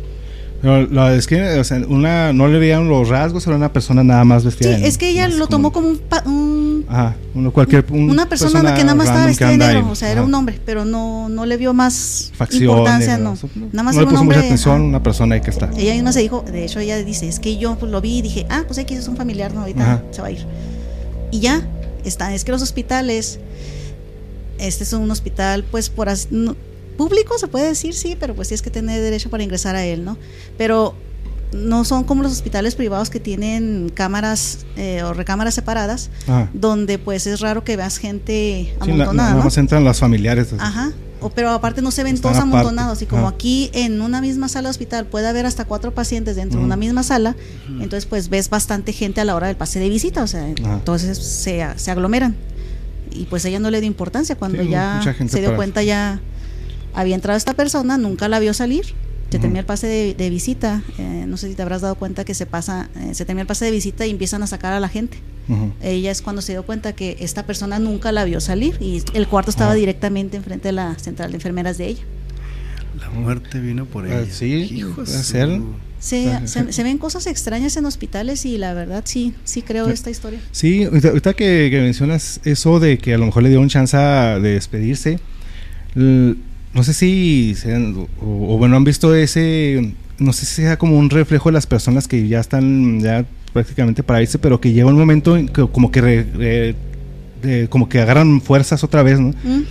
No, es que, o sea, una, no le veían los rasgos, era una persona nada más vestida. Sí, es que ella lo tomó como un. un ajá, uno, cualquier. una persona, que nada más estaba vestida de negro, o sea, era un hombre, pero no, no le vio más importancia, no. Nada más no le puso mucha atención, una persona ahí que está. Ella misma se dijo, de hecho, ella dice, es que yo pues, lo vi y dije, ah, pues aquí es un familiar, no, ahorita se va a ir. Y ya, está, es que los hospitales, este es un hospital, pues por así público, se puede decir, sí, pero pues tienes que tener derecho para ingresar a él, ¿no? Pero no son como los hospitales privados que tienen cámaras eh, o recámaras separadas, donde pues es raro que veas gente amontonada. Sí, ¿no? entran las familiares. Ajá. O, pero aparte no se ven todos amontonados y como aquí en una misma sala de hospital puede haber hasta cuatro pacientes dentro de una misma sala, entonces pues ves bastante gente a la hora del pase de visita, o sea, entonces se, se aglomeran. Y pues ella no le dio importancia cuando ya se dio cuenta ya había entrado esta persona, nunca la vio salir, se termina el pase de, visita, eh, no sé si te habrás dado cuenta que se pasa, eh, se termina el pase de visita y empiezan a sacar a la gente. Ella es cuando se dio cuenta que esta persona nunca la vio salir y el cuarto estaba directamente enfrente de la central de enfermeras de ella. La muerte vino por ah, ella. sí, puede ser. Se, ven cosas extrañas en hospitales y la verdad sí, sí creo esta historia. Sí, ahorita, que, que, mencionas eso de que a lo mejor le dio un chance de despedirse, no sé si o, bueno han visto ese no sé si sea como un reflejo de las personas que ya están ya prácticamente para irse pero que llega un momento en que como que como que agarran fuerzas otra vez no mm.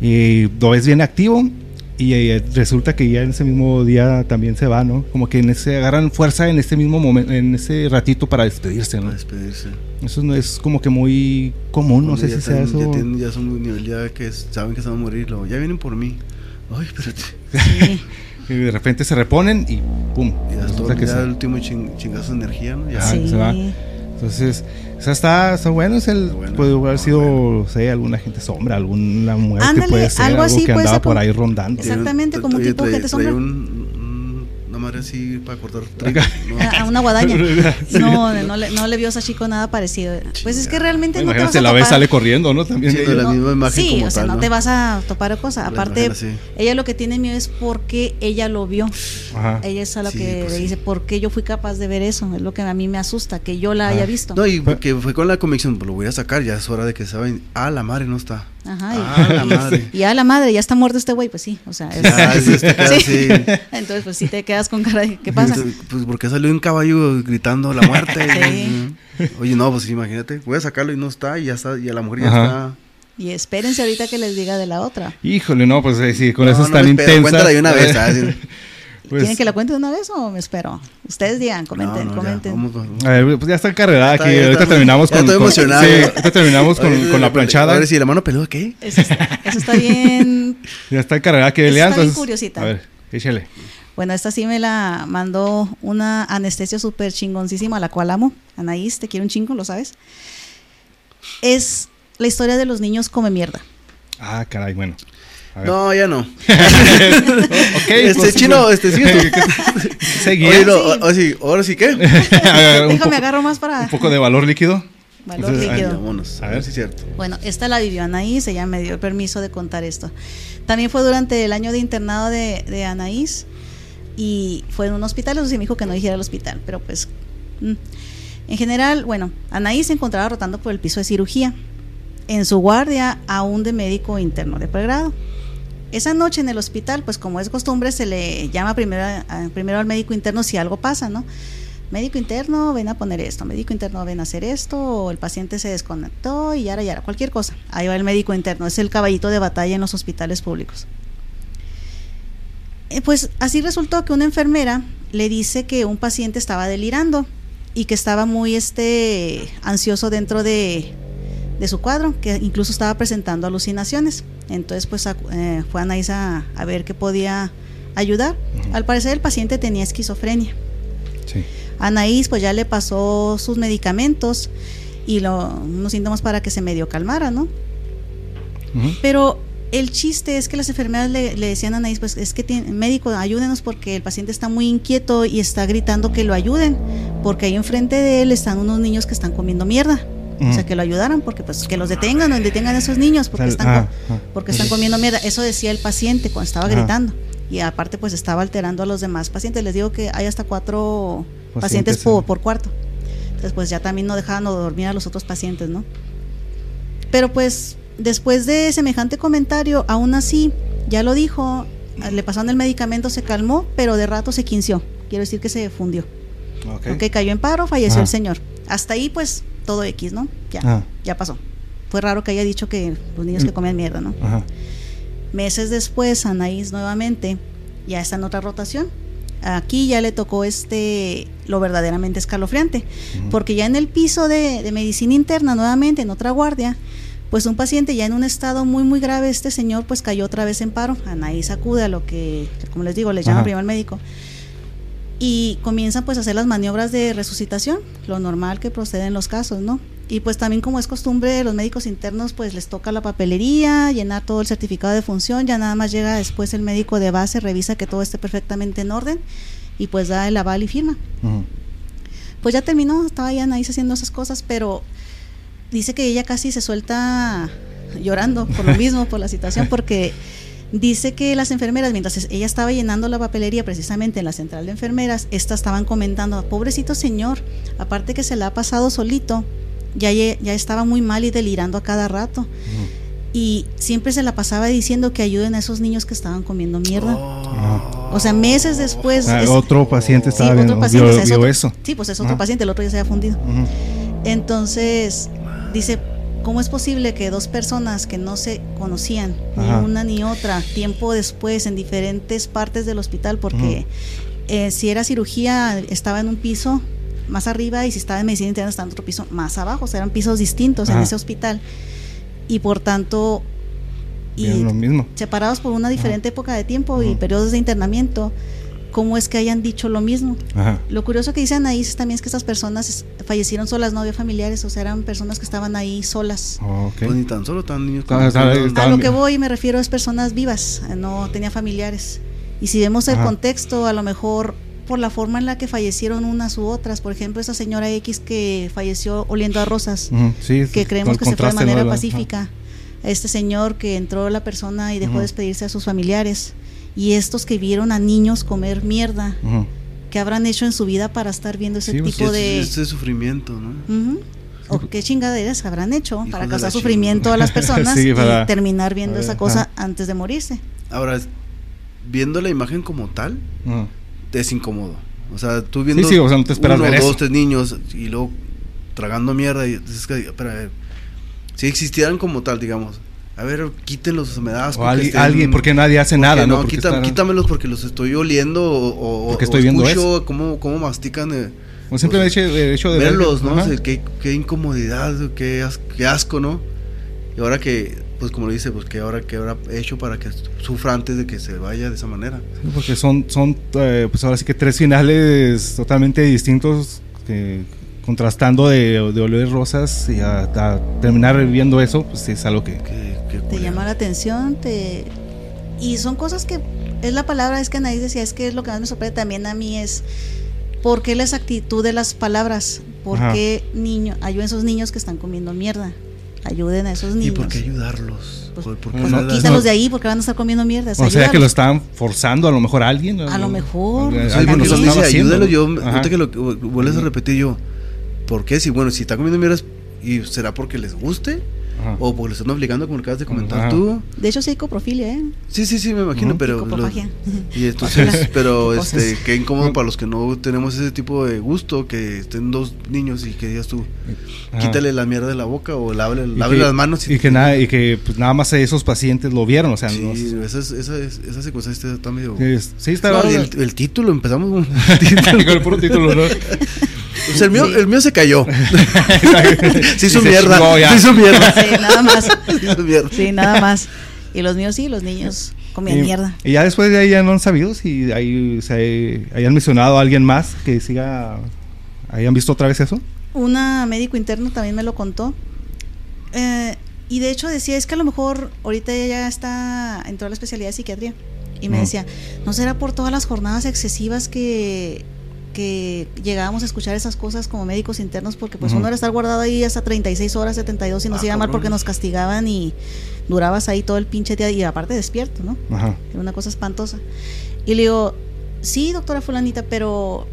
y lo ves bien activo y eh, resulta que ya en ese mismo día también se va, ¿no? Como que en ese agarran fuerza en ese mismo momento, en ese ratito para despedirse, ¿no? Para despedirse. Eso no es como que muy común, no sé si sea eso. Ya, tienen, ya son un nivel ya que saben que se van a morir, luego, ya vienen por mí. Ay, espérate. y de repente se reponen y pum. Ya, todo, que el último chingazo de energía, ¿no? Ya se va. Entonces, o sea, está, está bueno. Es el, puede haber sido, bueno. sé, alguna gente sombra, alguna mujer que puede ser algo, así, que andaba por ahí rondando. Exactamente, como tipo gente sombra. Un, madre así para cortar a, una guadaña. No, no le, no le vio a Sashiko nada parecido. Pues es que realmente no te vas a la vez sale corriendo, ¿no? También. Sí, la misma imagen sí o sea, no, te vas a topar cosas. Aparte, ella lo que tiene miedo es porque ella lo vio. Ajá. Ella es a lo que pues le dice, ¿por qué yo fui capaz de ver eso? Es lo que a mí me asusta, que yo la haya visto. No, y que fue con la convicción, pues lo voy a sacar, ya es hora de que saben, ah, la madre no está. Ajá, y, ah, la madre. y a la madre, ya está muerto este güey, pues sí, o sea, sí. Entonces, pues sí te quedas con cara de ¿qué pasa? Pues porque salió un caballo gritando la muerte. Oye, no, pues imagínate, voy a sacarlo y no está, y ya está, y a la mujer ya está. Y espérense ahorita que les diga de la otra. Híjole, no, pues eh, sí, con eso es tan intensa. Cuéntala de una vez, Pues, ¿Quieren que la cuente de una vez o me espero? Ustedes digan, comenten, comenten. Ya, a ver, pues ya está encarregada aquí. ahorita terminamos con. Estoy emocionado. sí, ahorita terminamos con, con la planchada. A ver si la mano peluda, ¿qué? Eso está, eso está bien. ya está encarregada aquí, Elian. Está bien curiosita. A ver, échale. Bueno, esta sí me la mandó una anestesia súper chingoncísima, a la cual amo. Anaís, te quiero un chingo, lo sabes. Es la historia de los niños come mierda. Ah, caray, bueno. No, ya no. okay, este pues, chino, este sí. Oye, no, o, sí, ahora sí qué. Déjame agarro más para. Un poco de valor líquido. Valor líquido. vámonos, a ver si es cierto. Bueno, esta la vivió Anaís, ella me dio el permiso de contar esto. También fue durante el año de internado de, de Anaís y fue en un hospital, eso sí me dijo que no dijera el hospital, pero pues. Mm. En general, bueno, Anaís se encontraba rotando por el piso de cirugía. En su guardia, aún de médico interno de pregrado. Esa noche en el hospital, pues como es costumbre, se le llama primero, primero al médico interno si algo pasa, ¿no? Médico interno, ven a poner esto, médico interno, ven a hacer esto, o el paciente se desconectó y ya, ya, cualquier cosa. Ahí va el médico interno, es el caballito de batalla en los hospitales públicos. Eh, pues así resultó que una enfermera le dice que un paciente estaba delirando y que estaba muy este, ansioso dentro de, de su cuadro, que incluso estaba presentando alucinaciones. Entonces, pues eh, fue Anaís a, ver qué podía ayudar. Al parecer, el paciente tenía esquizofrenia. Sí. Anaís, pues ya le pasó sus medicamentos y lo, unos síntomas para que se medio calmara, ¿no? Pero el chiste es que las enfermeras le, le decían a Anaís, pues es que tiene, médico, ayúdenos porque el paciente está muy inquieto y está gritando que lo ayuden, porque ahí enfrente de él están unos niños que están comiendo mierda. O sea, Ujú. que lo ayudaran, porque pues que los detengan, o detengan a esos niños, porque están, ah, ah. porque están comiendo mierda. Eso decía el paciente cuando estaba gritando. Y aparte, pues estaba alterando a los demás pacientes. Les digo que hay hasta cuatro Pacientes, pacientes, por, por cuarto. Entonces, pues ya también no dejaban dormir a los otros pacientes, ¿no? Pero pues después de semejante comentario, aún así, ya lo dijo, le pasaron el medicamento, se calmó, pero de rato se quinció. Quiero decir que se fundió. Ok. Ok, cayó en paro, falleció Ajá. el señor. Hasta ahí, pues, todo X, ¿no? Ya, Ah. ya pasó. Fue raro que haya dicho que los niños que Mm. comían mierda, ¿no? Ajá. Meses después, Anaís nuevamente ya está en otra rotación. Aquí ya le tocó este lo verdaderamente escalofriante, porque ya en el piso de, de medicina interna, nuevamente en otra guardia, pues un paciente ya en un estado muy muy grave, este señor pues cayó otra vez en paro. Anaís acude a lo que, como les digo, le llama primero al médico y comienzan pues a hacer las maniobras de resucitación, lo normal que procede en los casos, ¿no? Y pues también como es costumbre de los médicos internos, pues les toca la papelería, llenar todo el certificado de función, ya nada más llega después el médico de base, revisa que todo esté perfectamente en orden y pues da el aval y firma. Pues ya terminó, estaba ya Anaís haciendo esas cosas, pero dice que ella casi se suelta llorando por lo mismo, por la situación, porque dice que las enfermeras, mientras ella estaba llenando la papelería precisamente en la central de enfermeras, estas estaban comentando, pobrecito señor, aparte que se la ha pasado solito, ya, ya estaba muy mal y delirando a cada rato. Y siempre se la pasaba diciendo que ayuden a esos niños que estaban comiendo mierda. Oh. O sea, meses después... Ah, es- otro paciente sí, estaba otro viendo, paciente, vio, o sea, es vio otro- eso. Sí, pues es otro paciente, el otro ya se había fundido. Entonces, dice, ¿cómo es posible que dos personas que no se conocían, Ajá. ni una ni otra, tiempo después, en diferentes partes del hospital, porque eh, si era cirugía, estaba en un piso más arriba y si estaba en medicina interna, estaba en otro piso más abajo, o sea, eran pisos distintos en ese hospital. Y por tanto, y Vieron lo mismo. separados por una diferente época de tiempo y periodos de internamiento, ¿cómo es que hayan dicho lo mismo? Ajá. Lo curioso que dice Anaís también es que estas personas fallecieron solas, no había familiares, o sea, eran personas que estaban ahí solas. Ok. Pues ni tan solo tan niños. Estaba- A lo que voy me refiero es personas vivas, eh, no tenía familiares. Y si vemos el Ajá. contexto, a lo mejor por la forma en la que fallecieron unas u otras, por ejemplo, esa señora X que falleció oliendo a rosas, Sí, que creemos que se fue de manera ¿no? La- pacífica, a este señor que entró la persona y dejó despedirse a sus familiares, y estos que vieron a niños comer mierda. Ujú. ¿qué habrán hecho en su vida para estar viendo ese Sí, pues, Sí, tipo de... ese sufrimiento, ¿no? O qué chingaderas habrán hecho para causar sufrimiento a las personas Sí, para- y terminar viendo esa cosa ajá. antes de morirse. Ahora, viendo la imagen como tal, Ujú. es incómodo. O sea, tú viendo Sí, sí, o sea, no te esperas uno, ver dos, eso. tres niños y luego tragando mierda y es que, espera, si existieran como tal, digamos, a ver, quítenlos, me das O alguien, alguien, porque nadie hace nada, ¿no? no, Porque están- quítamelos porque los estoy oliendo o, o- Porque o estoy viendo escucho cómo, cómo mastican. eh, O simplemente el hecho de ver- verlos, ¿no? O sea, qué, qué incomodidad, qué, as- qué asco, ¿no? Y ahora que, pues como lo dice, pues que ahora que habrá hecho para que sufra antes de que se vaya de esa manera. Sí, Porque son, son eh, pues ahora sí que tres finales totalmente distintos, que, contrastando de, de oler rosas y a, a terminar viendo eso, pues es algo que... Qué- qué Te llama la atención, te... Y son cosas que, es la palabra, es que Anaís decía, es que es lo que más me sorprende también a mí es, ¿por qué la exactitud de las palabras? ¿Por Ajá. qué niño, ayuden a esos niños que están comiendo mierda? Ayuden a esos ¿Y niños. por qué ayudarlos? Pues, ¿Por, no, qué no, nada? Quítalos no. de ahí porque van a estar comiendo mierda. O sea, que lo estaban forzando a lo mejor a alguien. A lo mejor, lo cuando estaba dice haciendo, ayúdalo, yo, que lo que vuelves a repetir yo, ¿por qué? Si bueno, si está comiendo mierdas, ¿y será porque les guste? Ajá. ¿O porque les están obligando, como lo acabas de comentar Ajá. tú? De hecho, sí hay coprofilia, ¿eh? Sí, sí, sí, me imagino, pero... Lo- y entonces, pero Qué este, qué incómodo para los que no tenemos ese tipo de gusto, que estén dos niños y que digas tú, Ajá. quítale la mierda de la boca o lave, Y lave que- las manos. Y, que nada, y que pues, nada más esos pacientes lo vieron, o sea, Sí, no- esa, es- esa, es- esa circunstancia está medio... es- sí, está No, y el, el título, empezamos con con el puro título, ¿no? Pues el mío, Sí. el mío se cayó. se hizo mierda. Se hizo mierda. Sí, nada más. Se hizo mierda. Sí, nada más. Y los míos sí, los niños comían y, mierda. y ya después de ahí ya no han sabido si ahí se hayan mencionado a alguien más que siga ¿Ahí han visto otra vez eso? Una médico interno también me lo contó. Eh, y de hecho decía, es que a lo mejor ahorita ella ya está, entró a la especialidad de psiquiatría. Y me decía, ¿no será por todas las jornadas excesivas que, que llegábamos a escuchar esas cosas como médicos internos? Porque pues uno era estar guardado ahí hasta 36 horas, 72 y nos Ah, iba mal cabrón. porque nos castigaban y durabas ahí todo el pinche día y aparte despierto, ¿no? Ajá. Era una cosa espantosa. Y le digo, sí, doctora fulanita, pero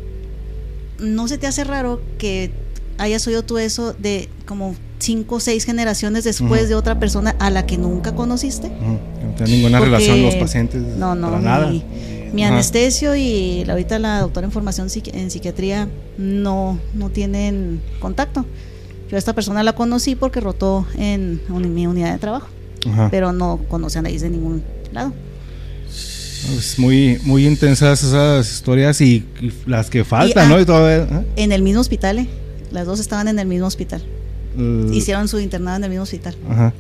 ¿no se te hace raro que hayas oído tú eso de como cinco o seis generaciones después de otra persona a la que nunca conociste? No tiene ninguna Porque- relación los pacientes. No, no, para nada. Mi Ajá. anestesio y la- ahorita la doctora en formación en psiquiatría no, no tienen contacto. Yo a esta persona la conocí porque rotó en mi unidad de trabajo, Ajá. pero no conoce a nadie de ningún lado. Es muy, muy intensas esas historias y, y las que faltan, Y, ¿no? ah, Y todavía, ¿eh? En el mismo hospital, ¿eh? Las dos estaban en el mismo hospital. El- Hicieron su internado en el mismo hospital. Ajá.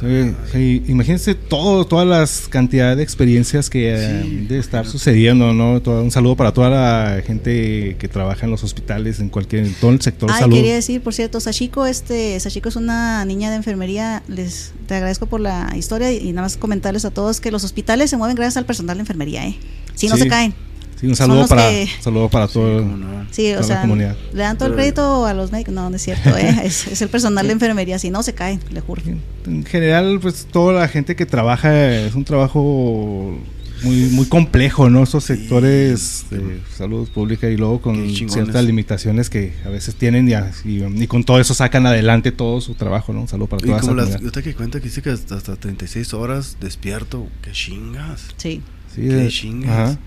Sí, sí, imagínense todo, todas las cantidad de experiencias que Sí, de estar sucediendo, ¿no? Todo- un saludo para toda la gente que trabaja en los hospitales, en cualquier, en todo el sector Ay, salud. quería decir, por cierto, Sashiko, este, Sashiko es una niña de enfermería. Les te agradezco por la historia y, y nada más comentarles a todos que los hospitales se mueven gracias al personal de enfermería, ¿eh? Si no Sí. se caen. Sí, un saludo para, que- saludo para todo. no. Sí, o Toda la sea, comunidad. le dan todo el crédito a los médicos. No, no es cierto, ¿eh? es, es el personal de enfermería. Si no se caen, le juro. En general, pues toda la gente que trabaja es un trabajo muy muy complejo, ¿no? Esos Sí. sectores de salud pública y luego con ciertas limitaciones que a veces tienen y, así, y con todo eso sacan adelante todo su trabajo, ¿no? Un saludo para Y toda como las, comunidad. ahorita que cuenta que dice que hasta, hasta 36 horas despierto, qué chingas. Sí. Sí, qué de- chingas. ajá.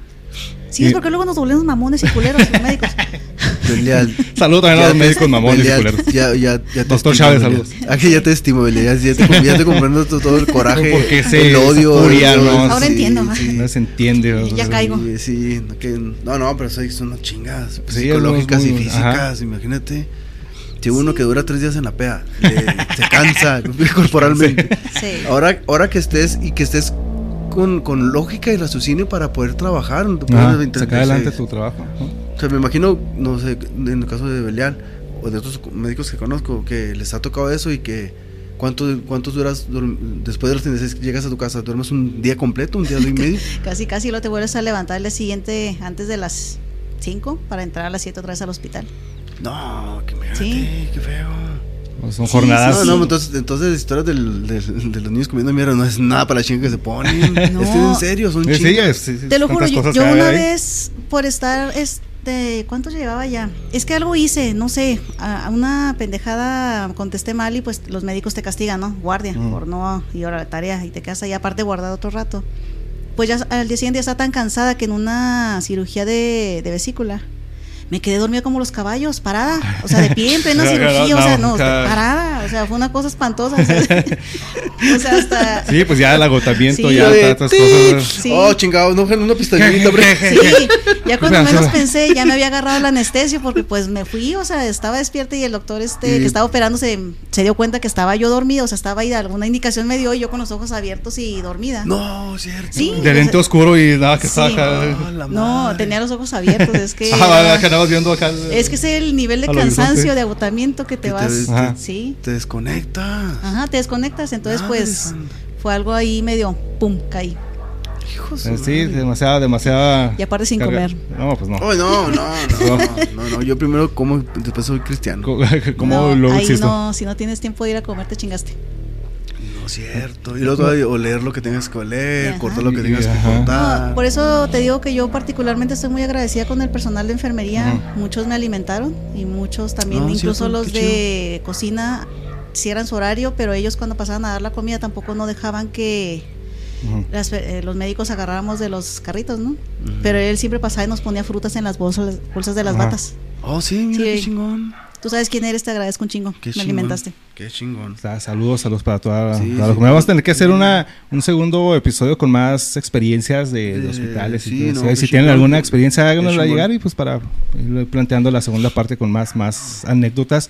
Sí, Y- es porque luego nos volvemos mamones y culeros los médicos. Belial. Saludo también a los médicos mamones y culeros. Ya, ya, ya te Doctor Chávez, saludos. Aquí ya te estimo, Belial. Ya te, ya te comprendo todo, el coraje, Porque ese- el odio. furia, el- ¿no? Ahora entiendo, ¿va? No se entiende. Ya caigo. Sí, sí, no, que- no, no, pero son son unas chingas Sí, psicológicas es y muy- físicas, ajá. imagínate. Si uno que dura tres días en la pea, le- se cansa corporalmente. Sí. Ahora, ahora que estés y que estés con, con lógica y raciocinio para poder trabajar. 36. sacar adelante tu trabajo. ¿no? O sea, me imagino, no sé, en el caso de Belial o de otros médicos que conozco, que les ha tocado eso y que cuánto, cuántos duras dur- después de los 36 llegas a tu casa, duermes un día completo, un día y medio. Casi, casi lo te vuelves a levantar el día siguiente antes de las 5 para entrar a las 7 otra vez al hospital. No, que me Sí. qué feo. Pues son Sí, jornadas. No, no, entonces, entonces las historias del, del- de los niños comiendo mierda no es nada para la chinga que se ponen. No. Es en serio, son Sí, sí, chingas. es- sí, sí, Te lo juro, yo, una ahí. vez por estar, este, ¿cuánto llevaba ya? Es que algo hice, no sé, a, a una pendejada contesté mal y pues los médicos te castigan, ¿no? Guardia, Mm. por no ir a la tarea y te quedas ahí aparte guardado otro rato. Pues ya al día siguiente ya está tan cansada que en una cirugía de, de vesícula me quedé dormida como los caballos, parada, o sea, de pie en plena No, cirugía, o sea, no, claro. parada, o sea, fue una cosa espantosa. O sea, o sea, hasta... Sí, pues ya el agotamiento, Sí. ya tantas cosas. Sí. Oh, chingado, no, una pistolita, hombre. Sí, ya cuando menos pensé, ya me había agarrado el anestesio porque pues me fui, o sea, estaba despierta y el doctor este que estaba operando se, se dio cuenta que estaba yo dormida, o sea, estaba ahí, alguna indicación me dio y yo con los ojos abiertos y dormida. No, cierto. Sí. De lente oscuro y nada que Sí. estaba acá. Oh, la No, tenía los ojos abiertos, es que... Ah, viendo acá. es que es el nivel de cansancio, de agotamiento que te Que te vas. des- Ajá. Sí. Te desconectas. Ajá, te desconectas, entonces pues fue algo ahí medio, pum, caí. Hijo Eh, Sí, madre. demasiada, demasiada. Y aparte sin carga. comer. No, pues no. Oh, no, no, no, no, no, no, Yo primero como, después soy cristiano. ¿Cómo no, lo ahí existo? no, si no tienes tiempo de ir a comer, te chingaste. No es cierto. Y luego todavía oler lo que tengas que oler, Ajá. cortar lo que tengas que cortar. No, por eso te digo que yo particularmente estoy muy agradecida con el personal de enfermería. Muchos me alimentaron y muchos también, No, incluso cierto, los de cocina, cierran su horario, pero ellos cuando pasaban a dar la comida tampoco no dejaban que las- eh, los médicos agarráramos de los carritos, ¿no? Pero él siempre pasaba y nos ponía frutas en las bolsas, bolsas de las Ajá. batas. Oh, sí, mira Sí. qué chingón. Tú sabes quién eres, te agradezco un chingo. Qué me chingón. alimentaste. Qué chingón. O sea, saludos, saludos para toda la, Sí, la. Vamos a tener que hacer una, un segundo episodio con más experiencias de, de hospitales. y sí, todo eso. no, si tienen alguna experiencia, háganosla llegar y pues para ir planteando la segunda parte con más, más anécdotas.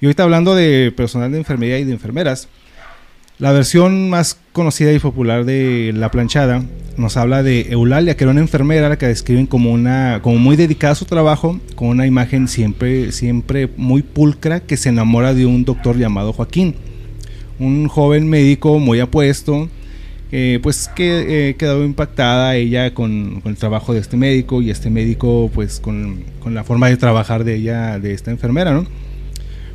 Y ahorita hablando de personal de enfermería y de enfermeras, La versión más conocida y popular de La planchada nos habla de Eulalia, que era una enfermera que describen como una como muy dedicada a su trabajo, con una imagen siempre siempre muy pulcra que se enamora de un doctor llamado Joaquín, un joven médico muy apuesto, eh, pues que eh, quedó impactada ella con, con, el trabajo de este médico y este médico pues con, con, la forma de trabajar de ella, de esta enfermera, ¿no?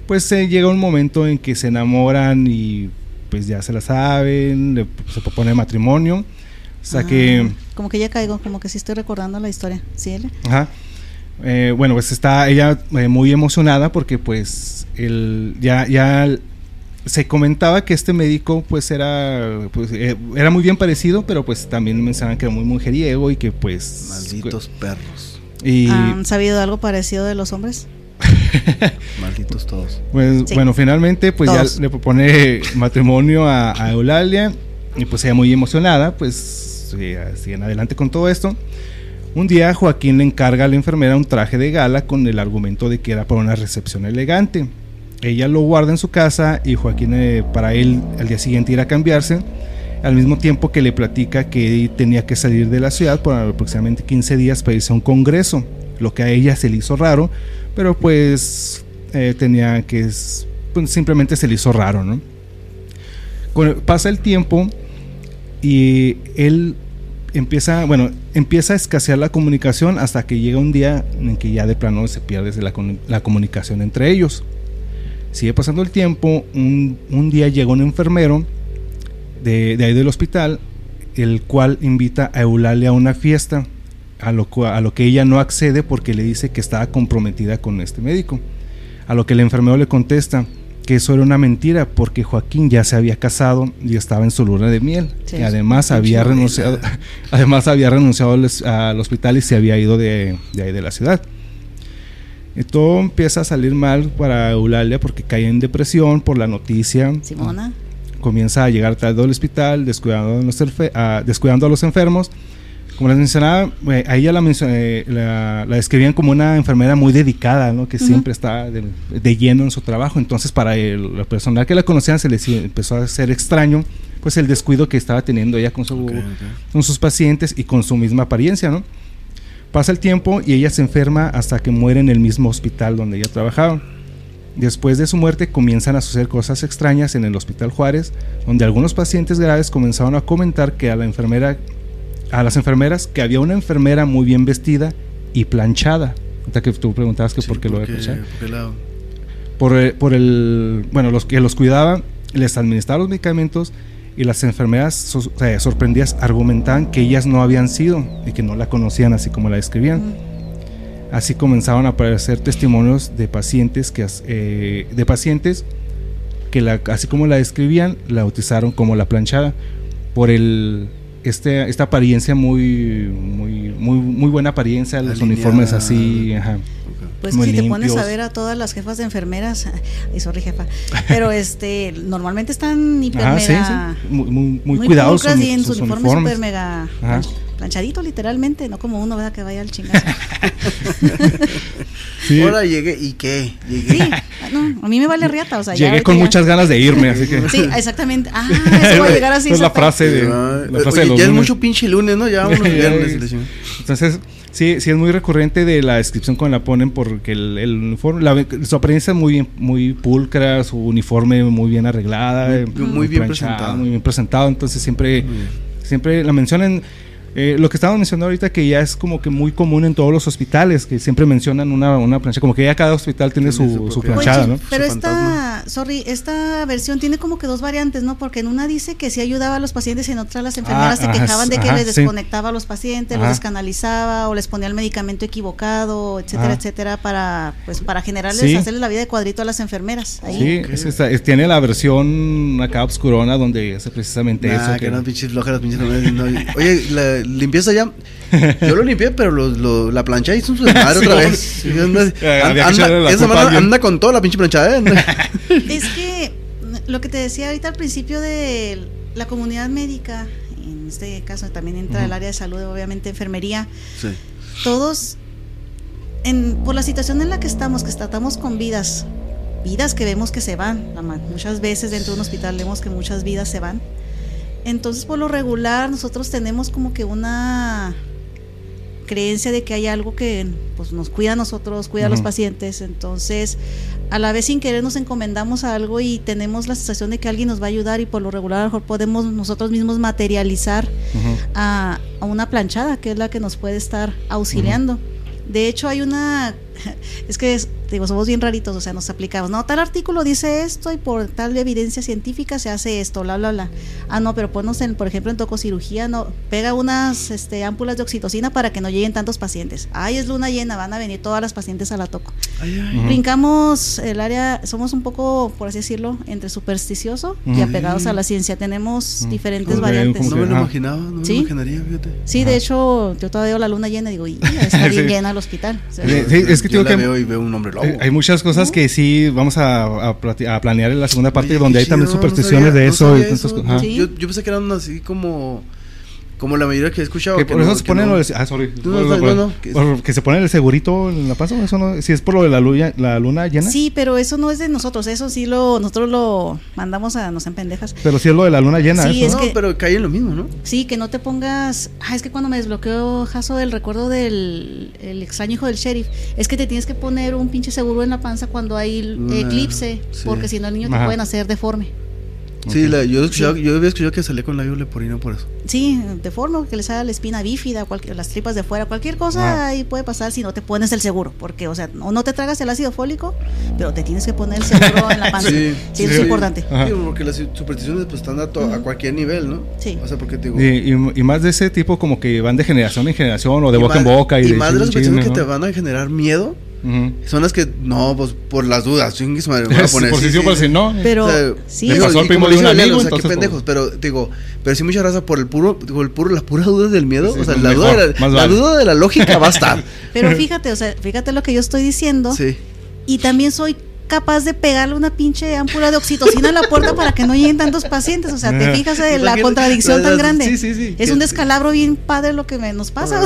Pues eh, llega un momento en que se enamoran y pues ya se la saben, se propone matrimonio. O sea que... Ah, como que ya caigo, como que sí estoy recordando la historia. ¿Sí, Ajá. Eh, bueno, pues está ella eh, muy emocionada porque pues el, ya, ya se comentaba que este médico pues era pues, eh, era muy bien parecido, pero pues también mencionaban que era muy mujeriego y que pues... Malditos perros. Y, ¿Han sabido algo parecido de los hombres? Malditos todos. Pues bueno, finalmente pues ya le propone matrimonio a, Eulalia y pues ella muy emocionada, pues siguen adelante con todo esto. Un día Joaquín le encarga a la enfermera un traje de gala con el argumento de que era para una recepción elegante. Ella lo guarda en su casa y Joaquín eh, para él al día siguiente ir a cambiarse, al mismo tiempo que le platica que tenía que salir de la ciudad por aproximadamente 15 días para irse a un congreso, lo que a ella se le hizo raro pero pues eh, tenía que... Pues, simplemente se le hizo raro, ¿no? pasa el tiempo y él empieza, bueno, empieza a escasear la comunicación hasta que llega un día en que ya de plano se pierde la, la comunicación entre ellos. Sigue pasando el tiempo, un, un día llega un enfermero de, de, ahí del hospital, el cual invita a Eulalia a una fiesta a lo, a lo que ella no accede porque le dice que estaba comprometida con este médico. A lo que el enfermero le contesta que eso era una mentira porque Joaquín ya se había casado y estaba en su luna de miel. y además había renunciado, además había renunciado al, hospital y se había ido de, ahí de la ciudad. Y todo empieza a salir mal para Eulalia porque cae en depresión por la noticia. Simona. Comienza a llegar tarde al hospital, descuidando descuidando a los enfermos como les mencionaba, eh, a ella la, eh, la, la, describían como una enfermera muy dedicada, ¿no? que siempre está de, lleno en su trabajo. Entonces, para el, la personal que la conocían se les empezó a hacer extraño pues el descuido que estaba teniendo ella con, su, con sus pacientes y con su misma apariencia. ¿no? Pasa el tiempo y ella se enferma hasta que muere en el mismo hospital donde ella trabajaba. Después de su muerte comienzan a suceder cosas extrañas en el Hospital Juárez, donde algunos pacientes graves comenzaron a comentar que a la enfermera a las enfermeras que había una enfermera muy bien vestida y planchada. Hasta que tú preguntabas que por qué lo de planchar. Por, eh, por, el, bueno, los que los cuidaban, les administraba los medicamentos y las enfermeras sorprendidas argumentaban que ellas no habían sido y que no la conocían así como la describían. Así comenzaban a aparecer testimonios de pacientes que eh, de pacientes que la, así como la describían, la bautizaron como la planchada por el este, esta apariencia muy, muy, muy, muy buena apariencia, los uniformes así, Pues si te pones a ver a todas las jefas de enfermeras, y sorry jefa, pero este, normalmente están hiper mega, Muy, muy, cuidados y en su uniforme super mega planchadito literalmente, no como uno ¿verdad? que vaya al chingazo. Ahora llegué y qué, llegué. Sí, no, a mí me vale riata, o sea, llegué con muchas ganas de irme, así que Sí, exactamente. Ah, eso va a llegar así. es la frase de la frase Oye, ya es mucho pinche lunes, ¿no? Ya vamos viernes. Entonces, sí, sí es muy recurrente de la descripción cuando la ponen porque el, el uniforme, la, su apariencia es muy bien, muy pulcra, su uniforme muy bien arreglada, muy, muy bien presentado, muy bien presentado, entonces siempre siempre la mencionan eh, lo que estábamos mencionando ahorita que ya es como que muy común en todos los hospitales, que siempre mencionan una, una plancha, como que ya cada hospital tiene, su, su, planchada, ¿no? Pero esta, sorry, esta versión tiene como que dos variantes, ¿no? Porque en una dice que sí ayudaba a los pacientes y en otra las enfermeras se ah, quejaban de que les desconectaba a los pacientes, los descanalizaba o les ponía el medicamento equivocado, etcétera, etcétera, para pues para generarles, hacerles la vida de cuadrito a las enfermeras. Ahí. Sí, es tiene la versión acá obscurona donde hace precisamente eso. Que, no, pinches flojas, pinches Oye, la limpieza ya. Yo lo limpié, pero lo, la plancha hizo su desmadre otra vez. Anda, anda, con toda la pinche planchada. ¿eh? es que lo que te decía ahorita al principio de la comunidad médica, en este caso también entra el área de salud, obviamente enfermería. Todos, en, por la situación en la que estamos, que tratamos con vidas, vidas que vemos que se van. Muchas veces dentro de un hospital vemos que muchas vidas se van. Entonces, por lo regular, nosotros tenemos como que una creencia de que hay algo que pues, nos cuida a nosotros, cuida a los pacientes. Entonces, a la vez sin querer nos encomendamos a algo y tenemos la sensación de que alguien nos va a ayudar y por lo regular a lo mejor podemos nosotros mismos materializar a, una planchada, que es la que nos puede estar auxiliando. De hecho, hay una, es que digo, somos bien raritos, o sea, nos aplicamos, no, tal artículo dice esto y por tal evidencia científica se hace esto, bla, bla, bla. Ah, no, pero ponnos en, por ejemplo, en tococirugía, no, pega unas este, ámpulas de oxitocina para que no lleguen tantos pacientes. Ay, es luna llena, van a venir todas las pacientes a la toco. Brincamos el área, somos un poco, por así decirlo, entre supersticioso y apegados a la ciencia. Tenemos diferentes variantes. No me lo imaginaba, no me lo imaginaría, fíjate. Sí, de hecho, yo todavía veo la luna llena y digo, y está bien llena el hospital. sí, es que yo tengo que... veo y veo un hombre lobo. Hay, muchas cosas que sí vamos a, a, planear en la segunda parte donde hay también supersticiones de eso. yo, yo pensé que eran así como como la mayoría que he escuchado. Que, por eso se ponen. Ah, sorry. que se pone el segurito en la paso. Eso no. Si es por lo de la luna, la luna llena. Sí, pero eso no es de nosotros. Eso sí lo. Nosotros lo mandamos a. Nos en pendejas. Pero si es lo de la luna llena. Sí, eso. Es no, pero cae en lo mismo, ¿no? Sí, que no te pongas. Ah, es que cuando me desbloqueó Jaso el recuerdo del el extraño hijo del sheriff. Es que te tienes que poner un pinche seguro en la panza cuando hay eclipse. Porque si no, el niño te pueden hacer deforme. Sí, la, yo, yo había escuchado que salía con labio leporino por eso. Sí, de forma que le salga la espina bífida, cualquier, las tripas de fuera, cualquier cosa ahí puede pasar si no te pones el seguro. Porque, o sea, no, no te tragas el ácido fólico, pero te tienes que poner el seguro en la panza. Sí, sí, eso es importante. Sí, porque las supersticiones pues, están a, a, cualquier nivel, ¿no? Sí. O sea, porque digo, y, y, más de ese tipo, como que van de generación en generación o de boca en boca. Y, y más de las supersticiones que te van a generar miedo son las que, no, pues por las dudas, voy a poner. por si sí, por si no. Pero, sí. Le pasó al primo de un amigo, o sea, qué pendejos, pero digo, pero sí mucha raza por el puro, por el puro, la pura duda del miedo, o sea, la, duda de la, la duda de la lógica va a estar. Pero fíjate, o sea, fíjate lo que yo estoy diciendo. Sí. Y también soy capaz de pegarle una pinche ámpula de oxitocina a la puerta para que no lleguen tantos pacientes. O sea, te fijas de la contradicción tan grande. Sí, sí, sí. Es un descalabro bien padre lo que me, nos pasa.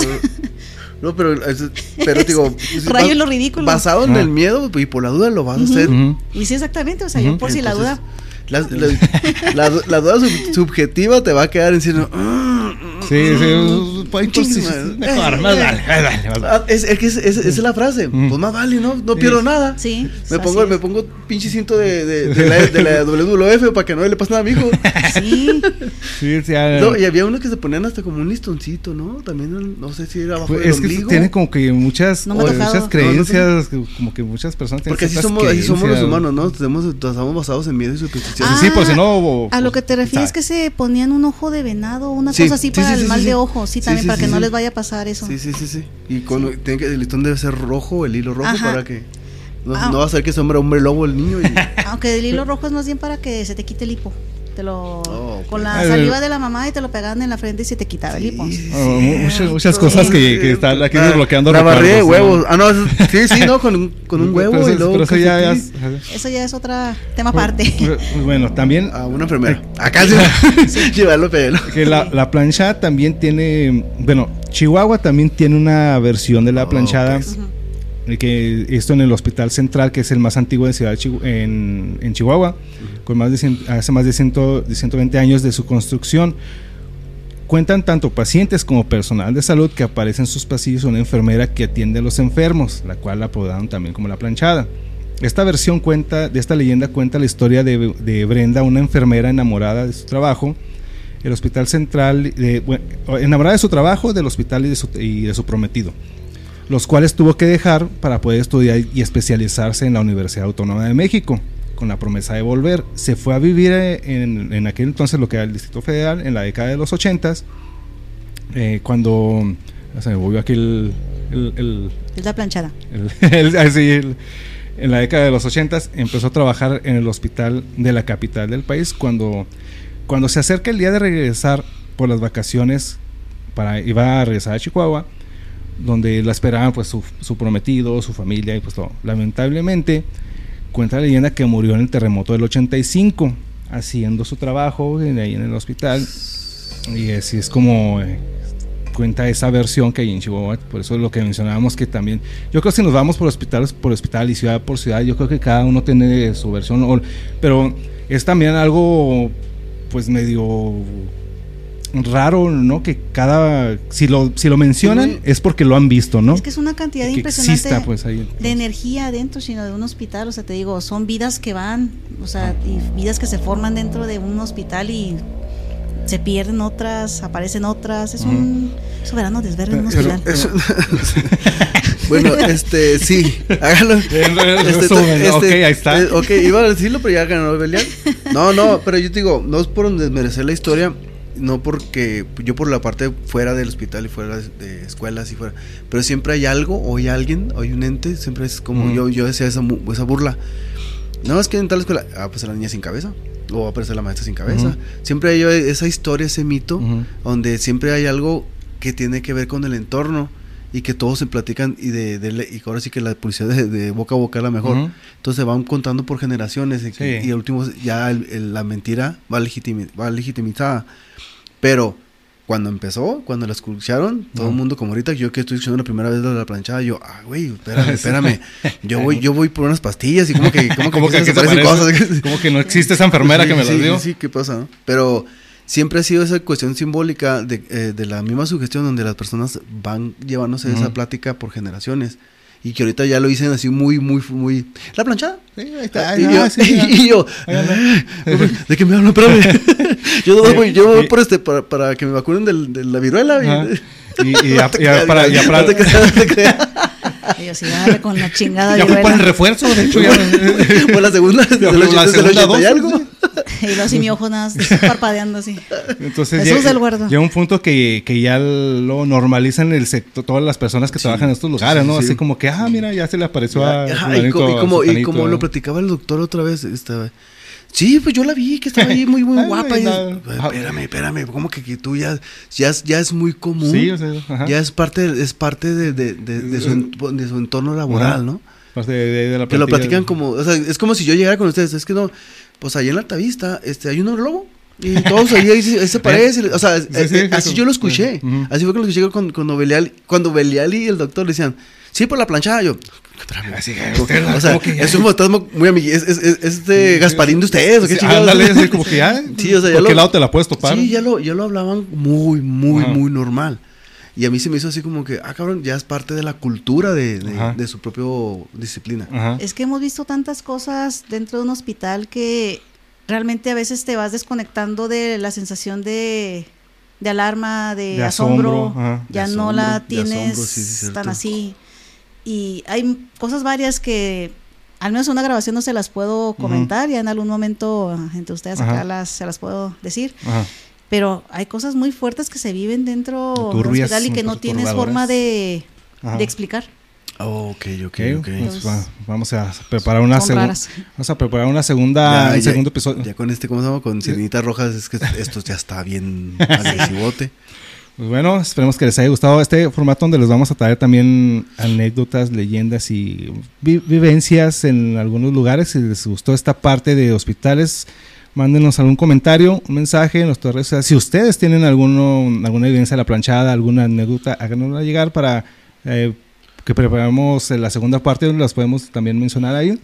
No, pero, pero digo, Rayo lo ridículo. Basado en el miedo y por la duda lo vas a hacer. Y sí, exactamente. O sea, yo por si la duda. La, la, la, duda subjetiva te va a quedar diciendo. Sí, sí, mejor, más vale, ah, Es, es, es, esa es la frase. Pues más vale, ¿no? No pierdo nada. Sí. Me pongo, me pongo pinche cinto de, de, de, la, de la WWF para que no le pase nada a mi hijo. Sí. sí, sí no, y había uno que se ponían hasta como un listoncito, ¿no? También, no sé si era abajo pues, del Es que tiene como que muchas, muchas creencias, como que muchas personas tienen Porque así somos, así somos los humanos, ¿no? Estamos, estamos basados en miedo y superstición. sí, pues si no... A lo que te refieres es que se ponían un ojo de venado, una cosa así para el mal de ojo, sí, también para que no les vaya a pasar eso. Sí, sí, sí, sí. Y cuando tiene que, el listón debe ser rojo, el hilo rojo para que no, ah. no, va a ser que sombra hombre lobo el niño. Aunque el hilo rojo es más bien para que se te quite el hipo te lo oh, con la saliva de la mamá y te lo pegaban en la frente y se te quitaba el hipo. Oh, muchas, muchas cosas que, que están aquí desbloqueando. La barrera de huevos. Ah, no, sí, sí, no, con un, con un huevo pero, y luego. Pero eso ya, es, eso ya es otro tema aparte. Bueno, también. A una enfermera. Acá sí. Llevarlo pelo. Que la, la planchada también tiene. Bueno, Chihuahua también tiene una versión de la oh, planchada. Que esto en el Hospital Central, que es el más antiguo de Ciudad en, en Chihuahua con más de hace más de, 120 años de su construcción. Cuentan tanto pacientes como personal de salud que aparece en sus pasillos una enfermera que atiende a los enfermos, la cual la apodaron también como la planchada. Esta versión cuenta, de esta leyenda cuenta la historia de, Brenda, una enfermera enamorada de su trabajo, el hospital central, enamorada de su trabajo, del hospital y de, su, y de su prometido, los cuales tuvo que dejar para poder estudiar y especializarse en la Universidad Autónoma de México con la promesa de volver. Se fue a vivir eh, en, en aquel entonces lo que era el Distrito Federal, en la década de los 80 eh, cuando se me volvió aquí el... el, la planchada. en la década de los 80 empezó a trabajar en el hospital de la capital del país. Cuando, cuando se acerca el día de regresar por las vacaciones, para, iba a regresar a Chihuahua, donde la esperaban pues su, prometido, su familia y pues todo. Lamentablemente cuenta la leyenda que murió en el terremoto del 85, haciendo su trabajo ahí en el hospital. Y así es como eh, cuenta esa versión que hay en Chihuahua. Por eso es lo que mencionábamos que también. Yo creo que si nos vamos por hospitales por hospital y ciudad por ciudad, yo creo que cada uno tiene su versión. Pero es también algo, pues medio raro, ¿no? Que cada. Si lo, si lo mencionan es porque lo han visto, ¿no? Es que es una cantidad impresionante pues, de energía dentro, sino de un hospital. O sea, te digo, son vidas que van, o sea, y vidas que se forman dentro de un hospital y se pierden otras, aparecen otras. Es un soberano desverde en un hospital. bueno, este, sí, hágalo. Este, ok, ahí está. Eh, ok, iba a decirlo, pero ya ganó Belial. No, no, pero yo te digo, no es por desmerecer la historia, no porque yo por la parte fuera del hospital y fuera de escuelas y fuera, pero siempre hay algo o hay alguien o hay un ente, siempre es como yo, yo decía esa, esa burla. No, es que en tal escuela, ah, pues la niña sin cabeza o va a aparecer la maestra sin cabeza. Siempre hay esa historia, ese mito, donde siempre hay algo que tiene que ver con el entorno y que todos se platican y de, y ahora sí que la publicidad de, boca a boca es la mejor. Entonces van contando por generaciones y, al último ya la mentira va, va legitimizada. Pero cuando empezó, cuando la escucharon, todo el mundo como ahorita, yo que estoy escuchando la primera vez de la planchada, yo, ah, güey, espérame, espérame, yo voy, yo voy por unas pastillas y como que, como que, cosas. Como que no existe esa enfermera que me las dio. Sí, ¿qué pasa? Pero siempre ha sido esa cuestión simbólica de, eh, de la misma sugestión donde las personas van llevándose esa plática por generaciones y que ahorita ya lo dicen así muy, muy, muy... ¿La planchada? Sí, ahí está. y, yo, ¿de qué me hablan? Espérame. yo, voy, yo voy por este, para, para que me vacunen del, de la viruela. Y, y, ya, ya, para... Ya para... Ellos sí, con la chingada Ya fue para el refuerzo, de hecho. Ya... fue la segunda, la segunda y algo. Y luego así mi ojo nada parpadeando así. Entonces Jesús ya, del Guardo. Llega un punto que, que ya lo normalizan el sector, todas las personas que trabajan en estos lugares, ¿no? Así como que, ah, mira, ya se le apareció a... y, como, y como lo platicaba el doctor otra vez, estaba... Sí, pues yo la vi, que estaba ahí muy, muy guapa. y espérame, espérame, como que, que tú ya, ya, ya, es muy común. Sí, o sea, ya es parte, es parte de, de, de, su, de su entorno laboral, ¿no? De, la que lo platican como, o sea, es como si yo llegara con ustedes, es que no, pues ahí en la Altavista este, hay un urologo. Y todos ahí, ahí, se parece. O sea, eh, así yo lo escuché. Así fue que lo escuché con, cuando Belial, cuando Belial y el doctor le decían, sí, por la planchada. Yo, Así que, o sea, es un fantasma muy amigo. Es, es, es, este Gasparín de ustedes. ¿o qué sí, ándale, como que ya. Sí, o sea, ya ¿Por qué lado te la puedes topar? Sí, ya lo, ya lo hablaban muy, muy, muy normal. Y a mí se me hizo así como que, ah, cabrón, ya es parte de la cultura de, de, su propia disciplina. Es que hemos visto tantas cosas dentro de un hospital que realmente a veces te vas desconectando de la sensación de, de alarma, de, asombro, ya no la tienes tan así. Y hay cosas varias que al menos una grabación no se las puedo comentar, ya en algún momento entre ustedes acá las, se las puedo decir. Pero hay cosas muy fuertes que se viven dentro del hospital y que no tienes forma de, de explicar. Oh, ok, ok, ok. Pues vamos a preparar una segunda. Vamos a preparar una segunda, un segundo episodio. Ya con este, ¿cómo se llama? Con Sirenita Rojas, es que esto ya está bien agresivote. Pues bueno, esperemos que les haya gustado este formato donde les vamos a traer también anécdotas, leyendas y vivencias en algunos lugares. Si les gustó esta parte de hospitales, mándenos algún comentario, un mensaje en nuestras redes. Si ustedes tienen alguno, alguna evidencia de la planchada, alguna anécdota, háganosla llegar para eh, que preparemos la segunda parte las podemos también mencionar ahí.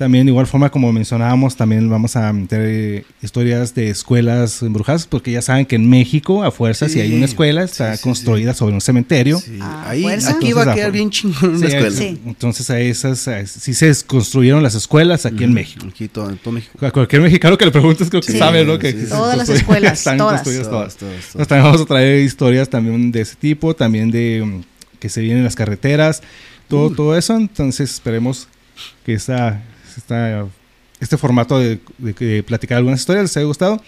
También, igual forma como mencionábamos, también vamos a meter eh, historias de escuelas embrujadas, porque ya saben que en México, a fuerzas, si hay una escuela, está construida sobre un cementerio. Ahí, aquí va a quedar bien chingón una escuela. Entonces, a esas, sí se construyeron las escuelas aquí en México. Aquí todo, en todo México. A cualquier mexicano que le preguntes, creo que sabe, ¿no? Que todas las escuelas, están todas. todas. todas, también vamos a traer historias también de ese tipo, también de mm, que se vienen las carreteras, todo, todo eso. Entonces, esperemos que esta este formato de, platicar algunas historias les haya gustado.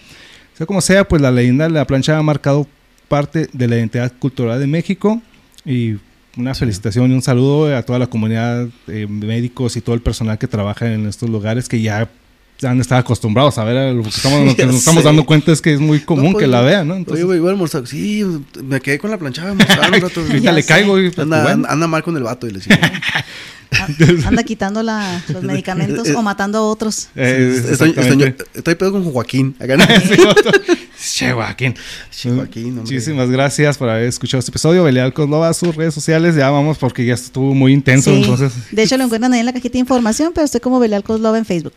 Sea como sea, pues la leyenda de la plancha ha marcado parte de la identidad cultural de México y una felicitación y un saludo a toda la comunidad de médicos y todo el personal que trabaja en estos lugares que ya han estado acostumbrados a ver a lo que estamos, lo que nos estamos dando cuenta es que es muy común No, pues, que la vean, ¿no? Entonces, Oye, güey, almorzar. Sí, me quedé con la planchada. almorzar un rato. ahorita le sé. caigo y anda, bueno. anda, anda mal con el vato y le digo, Anda quitando la- los medicamentos o matando a otros. Eh, estoy, estoy, estoy pedo con Joaquín. Acá no. Che, Joaquín. Che, Joaquín. Muchísimas gracias por haber escuchado este episodio. Belial Coslova, sus redes sociales. Ya vamos porque ya estuvo muy intenso. Sí. Entonces, De hecho, lo encuentran ahí en la cajita de información, pero estoy como Belial Coslova en Facebook.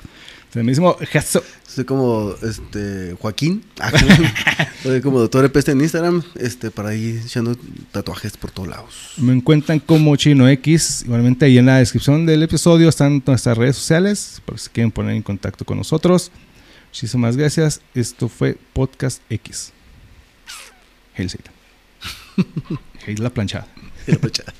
Mismo gesto. Soy como este Joaquín. Soy como doctor Peste en Instagram. Este, para ir echando tatuajes por todos lados. Me encuentran como Chino X. Igualmente ahí en la descripción del episodio están nuestras redes sociales. Por si quieren poner en contacto con nosotros. Muchísimas gracias. Esto fue Podcast X. Hail Satan. Hail la planchada. La planchada.